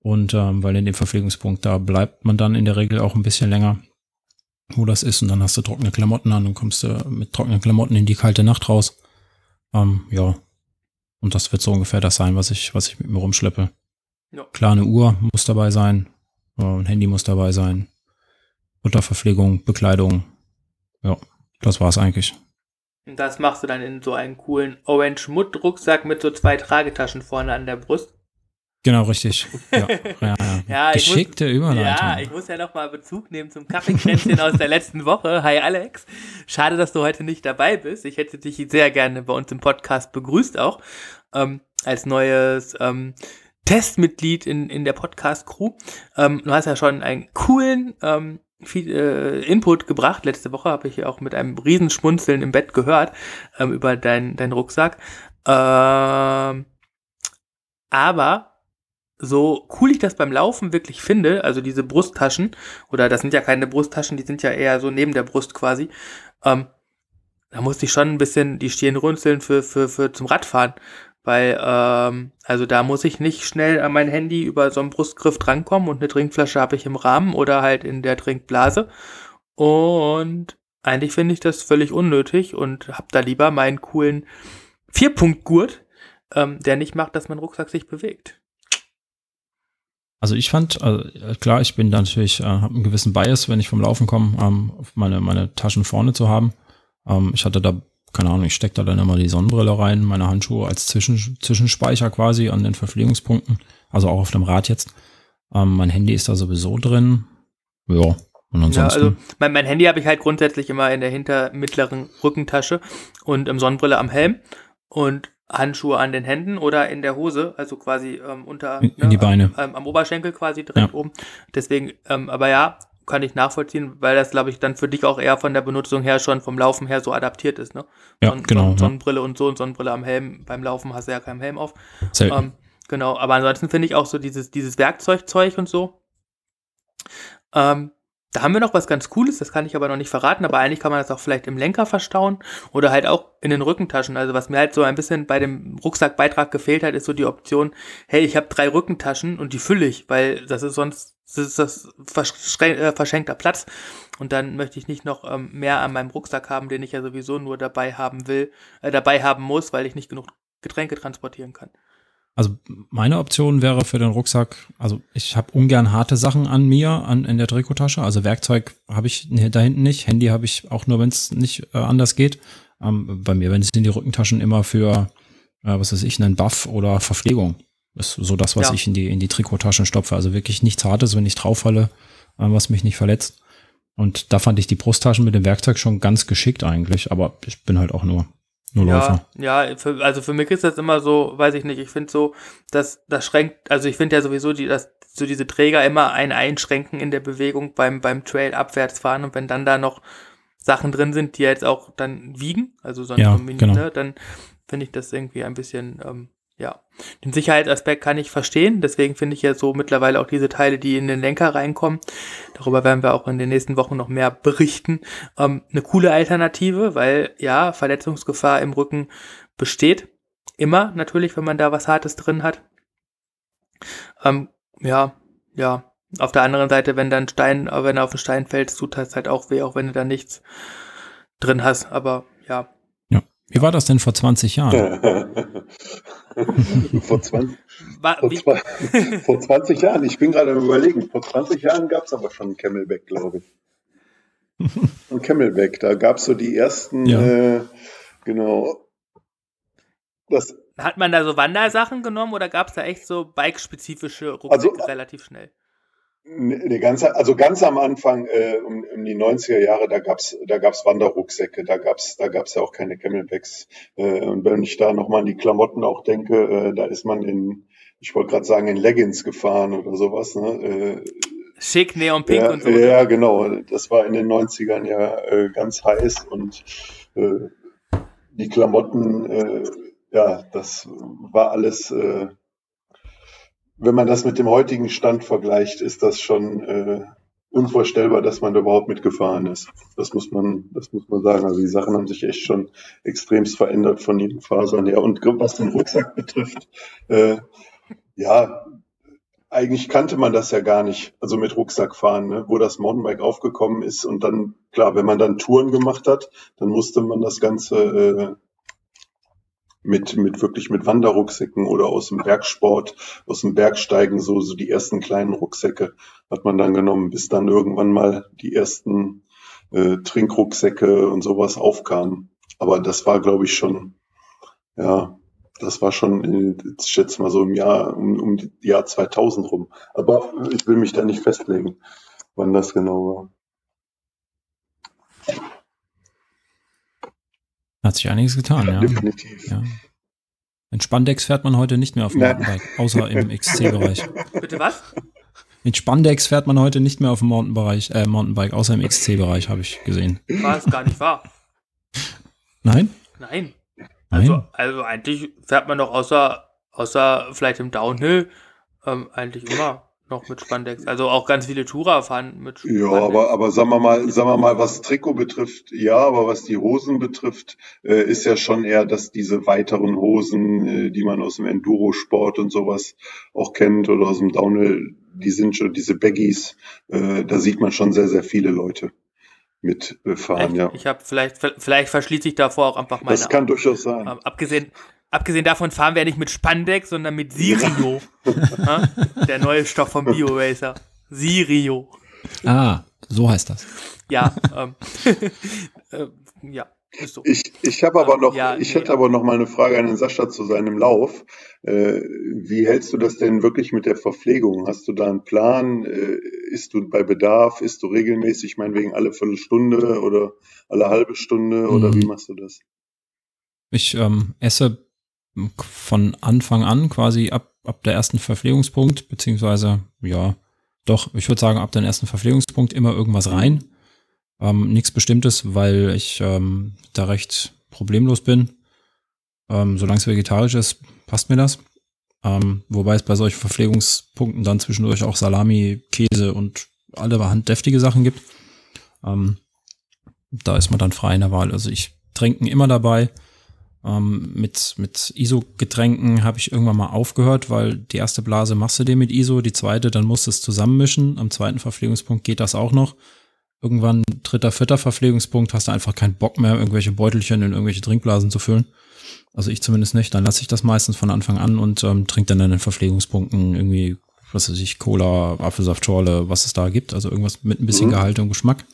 Und ähm, weil in dem Verpflegungspunkt, da bleibt man dann in der Regel auch ein bisschen länger, wo das ist. Und dann hast du trockene Klamotten an und kommst du mit trockenen Klamotten in die kalte Nacht raus. Ähm, ja, und das wird so ungefähr das sein, was ich, was ich mit mir rumschleppe. Ja. Klar, eine Uhr muss dabei sein, ein Handy muss dabei sein, Unterverpflegung, Bekleidung. Ja, das war's eigentlich. Und das machst du dann in so einen coolen Orange Mud Rucksack mit so zwei Tragetaschen vorne an der Brust. Genau, richtig. Ja, ja, ja. ja Geschickte muss, Überleitung. Ja, ich muss ja noch mal Bezug nehmen zum Kaffeekränzchen aus der letzten Woche. Hi Alex. Schade, dass du heute nicht dabei bist. Ich hätte dich sehr gerne bei uns im Podcast begrüßt auch. Ähm, als neues ähm, Testmitglied in, in der Podcast-Crew. Ähm, du hast ja schon einen coolen ähm, viel, äh, Input gebracht. Letzte Woche habe ich auch mit einem Riesenschmunzeln im Bett gehört ähm, über deinen dein Rucksack. Ähm, aber so cool ich das beim Laufen wirklich finde, also diese Brusttaschen, oder das sind ja keine Brusttaschen, die sind ja eher so neben der Brust quasi, ähm, da musste ich schon ein bisschen die Stirn runzeln für, für, für zum Radfahren. Weil, ähm, also da muss ich nicht schnell an mein Handy über so einen Brustgriff drankommen und eine Trinkflasche habe ich im Rahmen oder halt in der Trinkblase. Und eigentlich finde ich das völlig unnötig und hab da lieber meinen coolen Vierpunktgurt, ähm, der nicht macht, dass mein Rucksack sich bewegt. Also ich fand, also klar, ich bin da natürlich, äh, habe einen gewissen Bias, wenn ich vom Laufen komme, ähm, meine, meine Taschen vorne zu haben. Ähm, ich hatte da, keine Ahnung, ich stecke da dann immer die Sonnenbrille rein, meine Handschuhe als Zwischen, Zwischenspeicher quasi an den Verpflegungspunkten, also auch auf dem Rad jetzt. Ähm, mein Handy ist da sowieso drin. Ja, und ansonsten. Ja, also mein, mein Handy habe ich halt grundsätzlich immer in der hintermittleren Rückentasche und im Sonnenbrille am Helm. Und Handschuhe an den Händen oder in der Hose, also quasi ähm, unter in, ne, die Beine. Ähm, am Oberschenkel quasi direkt ja. oben. Deswegen, ähm, aber ja, kann ich nachvollziehen, weil das, glaube ich, dann für dich auch eher von der Benutzung her schon vom Laufen her so adaptiert ist, ne? Ja, Son genau. Sonnenbrille ja. und so und Sonnenbrille am Helm. Beim Laufen hast du ja keinen Helm auf. Selten. Ähm, genau, aber ansonsten finde ich auch so dieses, dieses Werkzeugzeug und so. Ähm, da haben wir noch was ganz Cooles, das kann ich aber noch nicht verraten, aber eigentlich kann man das auch vielleicht im Lenker verstauen oder halt auch in den Rückentaschen. Also was mir halt so ein bisschen bei dem Rucksackbeitrag gefehlt hat, ist so die Option, hey, ich habe drei Rückentaschen und die fülle ich, weil das ist sonst das ist das äh, verschenkter Platz und dann möchte ich nicht noch ähm, mehr an meinem Rucksack haben, den ich ja sowieso nur dabei haben will, äh, dabei haben muss, weil ich nicht genug Getränke transportieren kann. Also meine Option wäre für den Rucksack, also ich habe ungern harte Sachen an mir, an, in der Trikotasche. Also Werkzeug habe ich da hinten nicht. Handy habe ich auch nur, wenn es nicht äh, anders geht. Ähm, bei mir, wenn es in die Rückentaschen immer für, äh, was weiß ich, einen Buff oder Verpflegung. ist so das, was ja. ich in die, in die Trikotaschen stopfe. Also wirklich nichts Hartes, wenn ich drauf falle, äh, was mich nicht verletzt. Und da fand ich die Brusttaschen mit dem Werkzeug schon ganz geschickt eigentlich, aber ich bin halt auch nur nur ja. Ja, für, also für mich ist das immer so, weiß ich nicht, ich finde so, dass das schränkt, also ich finde ja sowieso, die, dass so diese Träger immer ein Einschränken in der Bewegung beim, beim Trail abwärts fahren und wenn dann da noch Sachen drin sind, die jetzt auch dann wiegen, also sonst ja, genau. ne, dann finde ich das irgendwie ein bisschen ähm, ja, den Sicherheitsaspekt kann ich verstehen. Deswegen finde ich ja so mittlerweile auch diese Teile, die in den Lenker reinkommen. Darüber werden wir auch in den nächsten Wochen noch mehr berichten. Ähm, eine coole Alternative, weil ja, Verletzungsgefahr im Rücken besteht. Immer natürlich, wenn man da was Hartes drin hat. Ähm, ja, ja. Auf der anderen Seite, wenn dann Stein, wenn er auf den Stein fällt, tut das halt auch weh, auch wenn du da nichts drin hast. Aber ja, wie war das denn vor 20 Jahren? vor, 20, vor, zwei, vor 20 Jahren, ich bin gerade am überlegen, vor 20 Jahren gab es aber schon ein Camelback, glaube ich. Ein Camelback, da gab es so die ersten, ja. äh, genau. Das, Hat man da so Wandersachen genommen oder gab es da echt so bike-spezifische Rucksäcke also, relativ schnell? Nee, ganz, also ganz am Anfang, äh, um, um die 90er Jahre, da gab's da gab's Wanderrucksäcke, da gab's da gab's ja auch keine Camelbacks. Äh, und wenn ich da nochmal an die Klamotten auch denke, äh, da ist man in, ich wollte gerade sagen, in Leggings gefahren oder sowas. Ne? Äh, Schick, Neon Pink ja, und so. Ja, genau. Das war in den 90ern ja äh, ganz heiß und äh, die Klamotten, äh, ja, das war alles... Äh, wenn man das mit dem heutigen Stand vergleicht, ist das schon äh, unvorstellbar, dass man da überhaupt mitgefahren ist. Das muss man, das muss man sagen. Also die Sachen haben sich echt schon extremst verändert von den Fasern her. Und was den Rucksack betrifft, äh, ja, eigentlich kannte man das ja gar nicht, also mit Rucksack fahren, ne? wo das Mountainbike aufgekommen ist. Und dann, klar, wenn man dann Touren gemacht hat, dann musste man das Ganze äh, mit, mit wirklich mit Wanderrucksäcken oder aus dem Bergsport, aus dem Bergsteigen, so, so die ersten kleinen Rucksäcke hat man dann genommen, bis dann irgendwann mal die ersten äh, Trinkrucksäcke und sowas aufkamen. Aber das war, glaube ich, schon, ja, das war schon, ich schätze mal so im Jahr, um, um die Jahr 2000 rum. Aber ich will mich da nicht festlegen, wann das genau war. Hat sich einiges getan, ja. Definitiv. Ja. In Spandex fährt man heute nicht mehr auf dem Mountainbike, außer im XC-Bereich. Bitte was? In Spandex fährt man heute nicht mehr auf dem Mountainbereich, äh, Mountainbike, außer im XC-Bereich, habe ich gesehen. War es gar nicht wahr. Nein? Nein. Also, also eigentlich fährt man doch außer, außer vielleicht im Downhill ähm, eigentlich immer noch mit Spandex. Also auch ganz viele Tourer fahren mit Spandex. Ja, aber, aber sagen wir mal, sagen wir mal, was Trikot betrifft, ja, aber was die Hosen betrifft, äh, ist ja schon eher, dass diese weiteren Hosen, äh, die man aus dem Enduro-Sport und sowas auch kennt oder aus dem Downhill, die sind schon diese Baggies, äh, da sieht man schon sehr, sehr viele Leute mitfahren, ja. Ich habe vielleicht, vielleicht verschließt sich davor auch einfach meine Das kann durchaus sein. Abgesehen, Abgesehen davon fahren wir nicht mit Spandex, sondern mit Sirio. Der neue Stoff vom BioRacer. Sirio. Ah, so heißt das. Ja, ähm, äh, ja. So. Ich, ich habe aber ähm, noch, ja, ich nee, hätte aber noch mal eine Frage an den Sascha zu seinem Lauf. Äh, wie hältst du das denn wirklich mit der Verpflegung? Hast du da einen Plan? Äh, isst du bei Bedarf? Isst du regelmäßig, meinetwegen alle Viertelstunde oder alle halbe Stunde? Oder mhm. wie machst du das? Ich ähm, esse von Anfang an quasi ab, ab der ersten Verpflegungspunkt, beziehungsweise, ja, doch, ich würde sagen, ab dem ersten Verpflegungspunkt immer irgendwas rein. Ähm, Nichts Bestimmtes, weil ich ähm, da recht problemlos bin. Ähm, solange es vegetarisch ist, passt mir das. Ähm, wobei es bei solchen Verpflegungspunkten dann zwischendurch auch Salami, Käse und allerhand deftige Sachen gibt. Ähm, da ist man dann frei in der Wahl. Also ich trinken immer dabei. Ähm, mit mit ISO-Getränken habe ich irgendwann mal aufgehört, weil die erste Blase machst du dir mit ISO, die zweite, dann musst du es zusammenmischen. Am zweiten Verpflegungspunkt geht das auch noch. Irgendwann dritter, vierter Verpflegungspunkt hast du einfach keinen Bock mehr, irgendwelche Beutelchen in irgendwelche Trinkblasen zu füllen. Also ich zumindest nicht. Dann lasse ich das meistens von Anfang an und ähm, trinke dann in den Verpflegungspunkten irgendwie, was weiß ich, Cola, Apfelsaft, Schorle, was es da gibt. Also irgendwas mit ein bisschen mhm. Gehalt und Geschmack.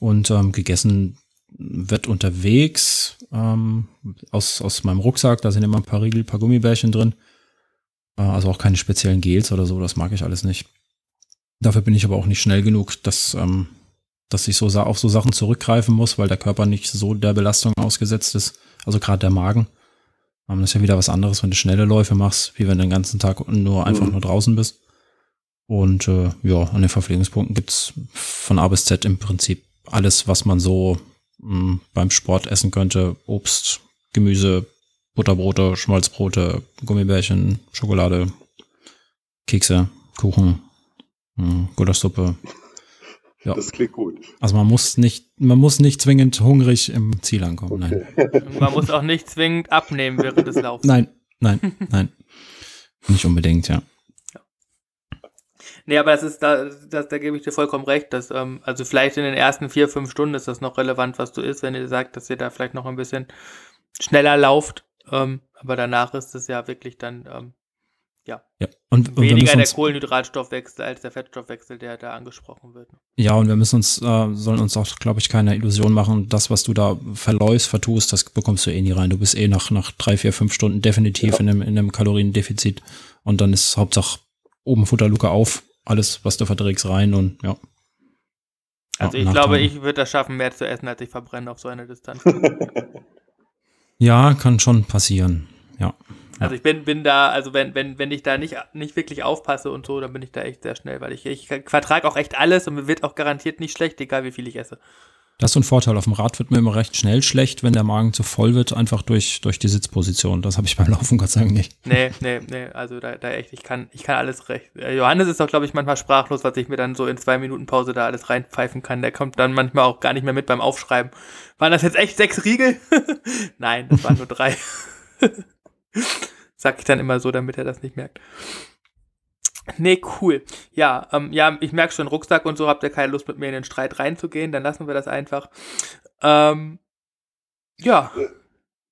Und ähm, gegessen wird unterwegs ähm, aus, aus meinem Rucksack. Da sind immer ein paar Riegel, ein paar Gummibärchen drin. Äh, also auch keine speziellen Gels oder so. Das mag ich alles nicht. Dafür bin ich aber auch nicht schnell genug, dass, ähm, dass ich so auf so Sachen zurückgreifen muss, weil der Körper nicht so der Belastung ausgesetzt ist. Also gerade der Magen. Ähm, das ist ja wieder was anderes, wenn du schnelle Läufe machst, wie wenn du den ganzen Tag nur einfach mhm. nur draußen bist. Und äh, ja, an den Verpflegungspunkten gibt's von A bis Z im Prinzip alles, was man so mh, beim Sport essen könnte. Obst, Gemüse, Butterbrote, Schmalzbrote, Gummibärchen, Schokolade, Kekse, Kuchen, mh, Gulaschsuppe. Ja. Das klingt gut. Also man muss nicht, man muss nicht zwingend hungrig im Ziel ankommen. Okay. Nein. Man muss auch nicht zwingend abnehmen während des Laufs. Nein, nein, nein. Nicht unbedingt, ja. Nee, aber das ist, da, das, da gebe ich dir vollkommen recht, dass, ähm, also vielleicht in den ersten vier, fünf Stunden ist das noch relevant, was du isst, wenn ihr sagt, dass ihr da vielleicht noch ein bisschen schneller lauft, ähm, aber danach ist es ja wirklich dann, ähm, ja. ja. Und, und weniger der Kohlenhydratstoffwechsel als der Fettstoffwechsel, der da angesprochen wird. Ja, und wir müssen uns, äh, sollen uns auch, glaube ich, keine Illusion machen, das, was du da verläufst, vertust, das bekommst du eh nie rein. Du bist eh nach, nach drei, vier, fünf Stunden definitiv ja. in, einem, in einem Kaloriendefizit. Und dann ist Hauptsache oben Futterluke auf alles, was du verträgst, rein und ja. Also ich glaube, ich würde das schaffen, mehr zu essen, als ich verbrenne auf so einer Distanz. ja, kann schon passieren. Ja. Also ich bin, bin da, also wenn, wenn, wenn ich da nicht, nicht wirklich aufpasse und so, dann bin ich da echt sehr schnell, weil ich, ich vertrage auch echt alles und mir wird auch garantiert nicht schlecht, egal wie viel ich esse. Das ist so ein Vorteil. Auf dem Rad wird mir immer recht schnell schlecht, wenn der Magen zu voll wird, einfach durch, durch die Sitzposition. Das habe ich beim Laufen Gott sei Dank nicht. Nee, nee, nee. Also da, da echt, ich kann, ich kann alles recht. Äh, Johannes ist doch, glaube ich, manchmal sprachlos, was ich mir dann so in zwei Minuten Pause da alles reinpfeifen kann. Der kommt dann manchmal auch gar nicht mehr mit beim Aufschreiben. Waren das jetzt echt sechs Riegel? Nein, das waren nur drei. Sag ich dann immer so, damit er das nicht merkt. Nee, cool. Ja, ähm, ja, ich merke schon, Rucksack und so habt ihr keine Lust mit mir in den Streit reinzugehen, dann lassen wir das einfach. Ähm, ja,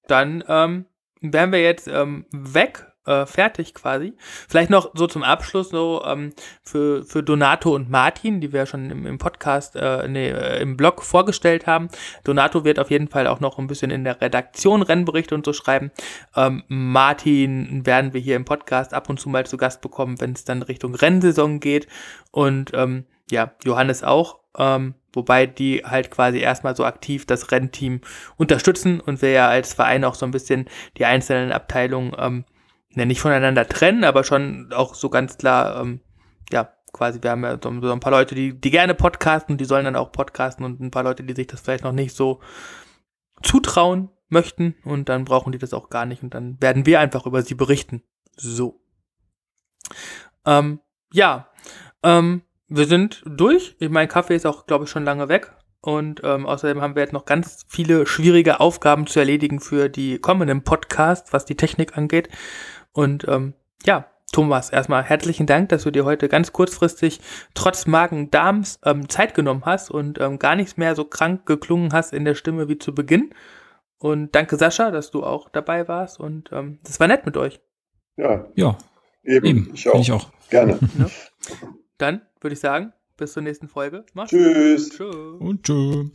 dann ähm, wären wir jetzt ähm, weg äh, fertig quasi. Vielleicht noch so zum Abschluss so ähm, für, für Donato und Martin, die wir schon im, im Podcast, äh, nee, äh, im Blog vorgestellt haben. Donato wird auf jeden Fall auch noch ein bisschen in der Redaktion Rennberichte und so schreiben. Ähm, Martin werden wir hier im Podcast ab und zu mal zu Gast bekommen, wenn es dann Richtung Rennsaison geht. Und ähm, ja, Johannes auch. Ähm, wobei die halt quasi erstmal so aktiv das Rennteam unterstützen und wir ja als Verein auch so ein bisschen die einzelnen Abteilungen ähm, ja, nicht voneinander trennen, aber schon auch so ganz klar, ähm, ja, quasi, wir haben ja so, ein paar Leute, die, die gerne podcasten, die sollen dann auch podcasten und ein paar Leute, die sich das vielleicht noch nicht so zutrauen möchten und dann brauchen die das auch gar nicht und dann werden wir einfach über sie berichten. So. Ähm, ja, ähm, wir sind durch. Mein Kaffee ist auch, glaube ich, schon lange weg. Und ähm, außerdem haben wir jetzt noch ganz viele schwierige Aufgaben zu erledigen für die kommenden Podcasts, was die Technik angeht. Und ähm, ja, Thomas, erstmal herzlichen Dank, dass du dir heute ganz kurzfristig trotz Magen-Darms ähm, Zeit genommen hast und ähm, gar nichts mehr so krank geklungen hast in der Stimme wie zu Beginn. Und danke Sascha, dass du auch dabei warst und ähm, das war nett mit euch. Ja. Ja. Eben. Eben. Ich, auch. ich auch. Gerne. Ja. Dann würde ich sagen, bis zur nächsten Folge. Mach's Tschüss. Tschüss. Und tschüss.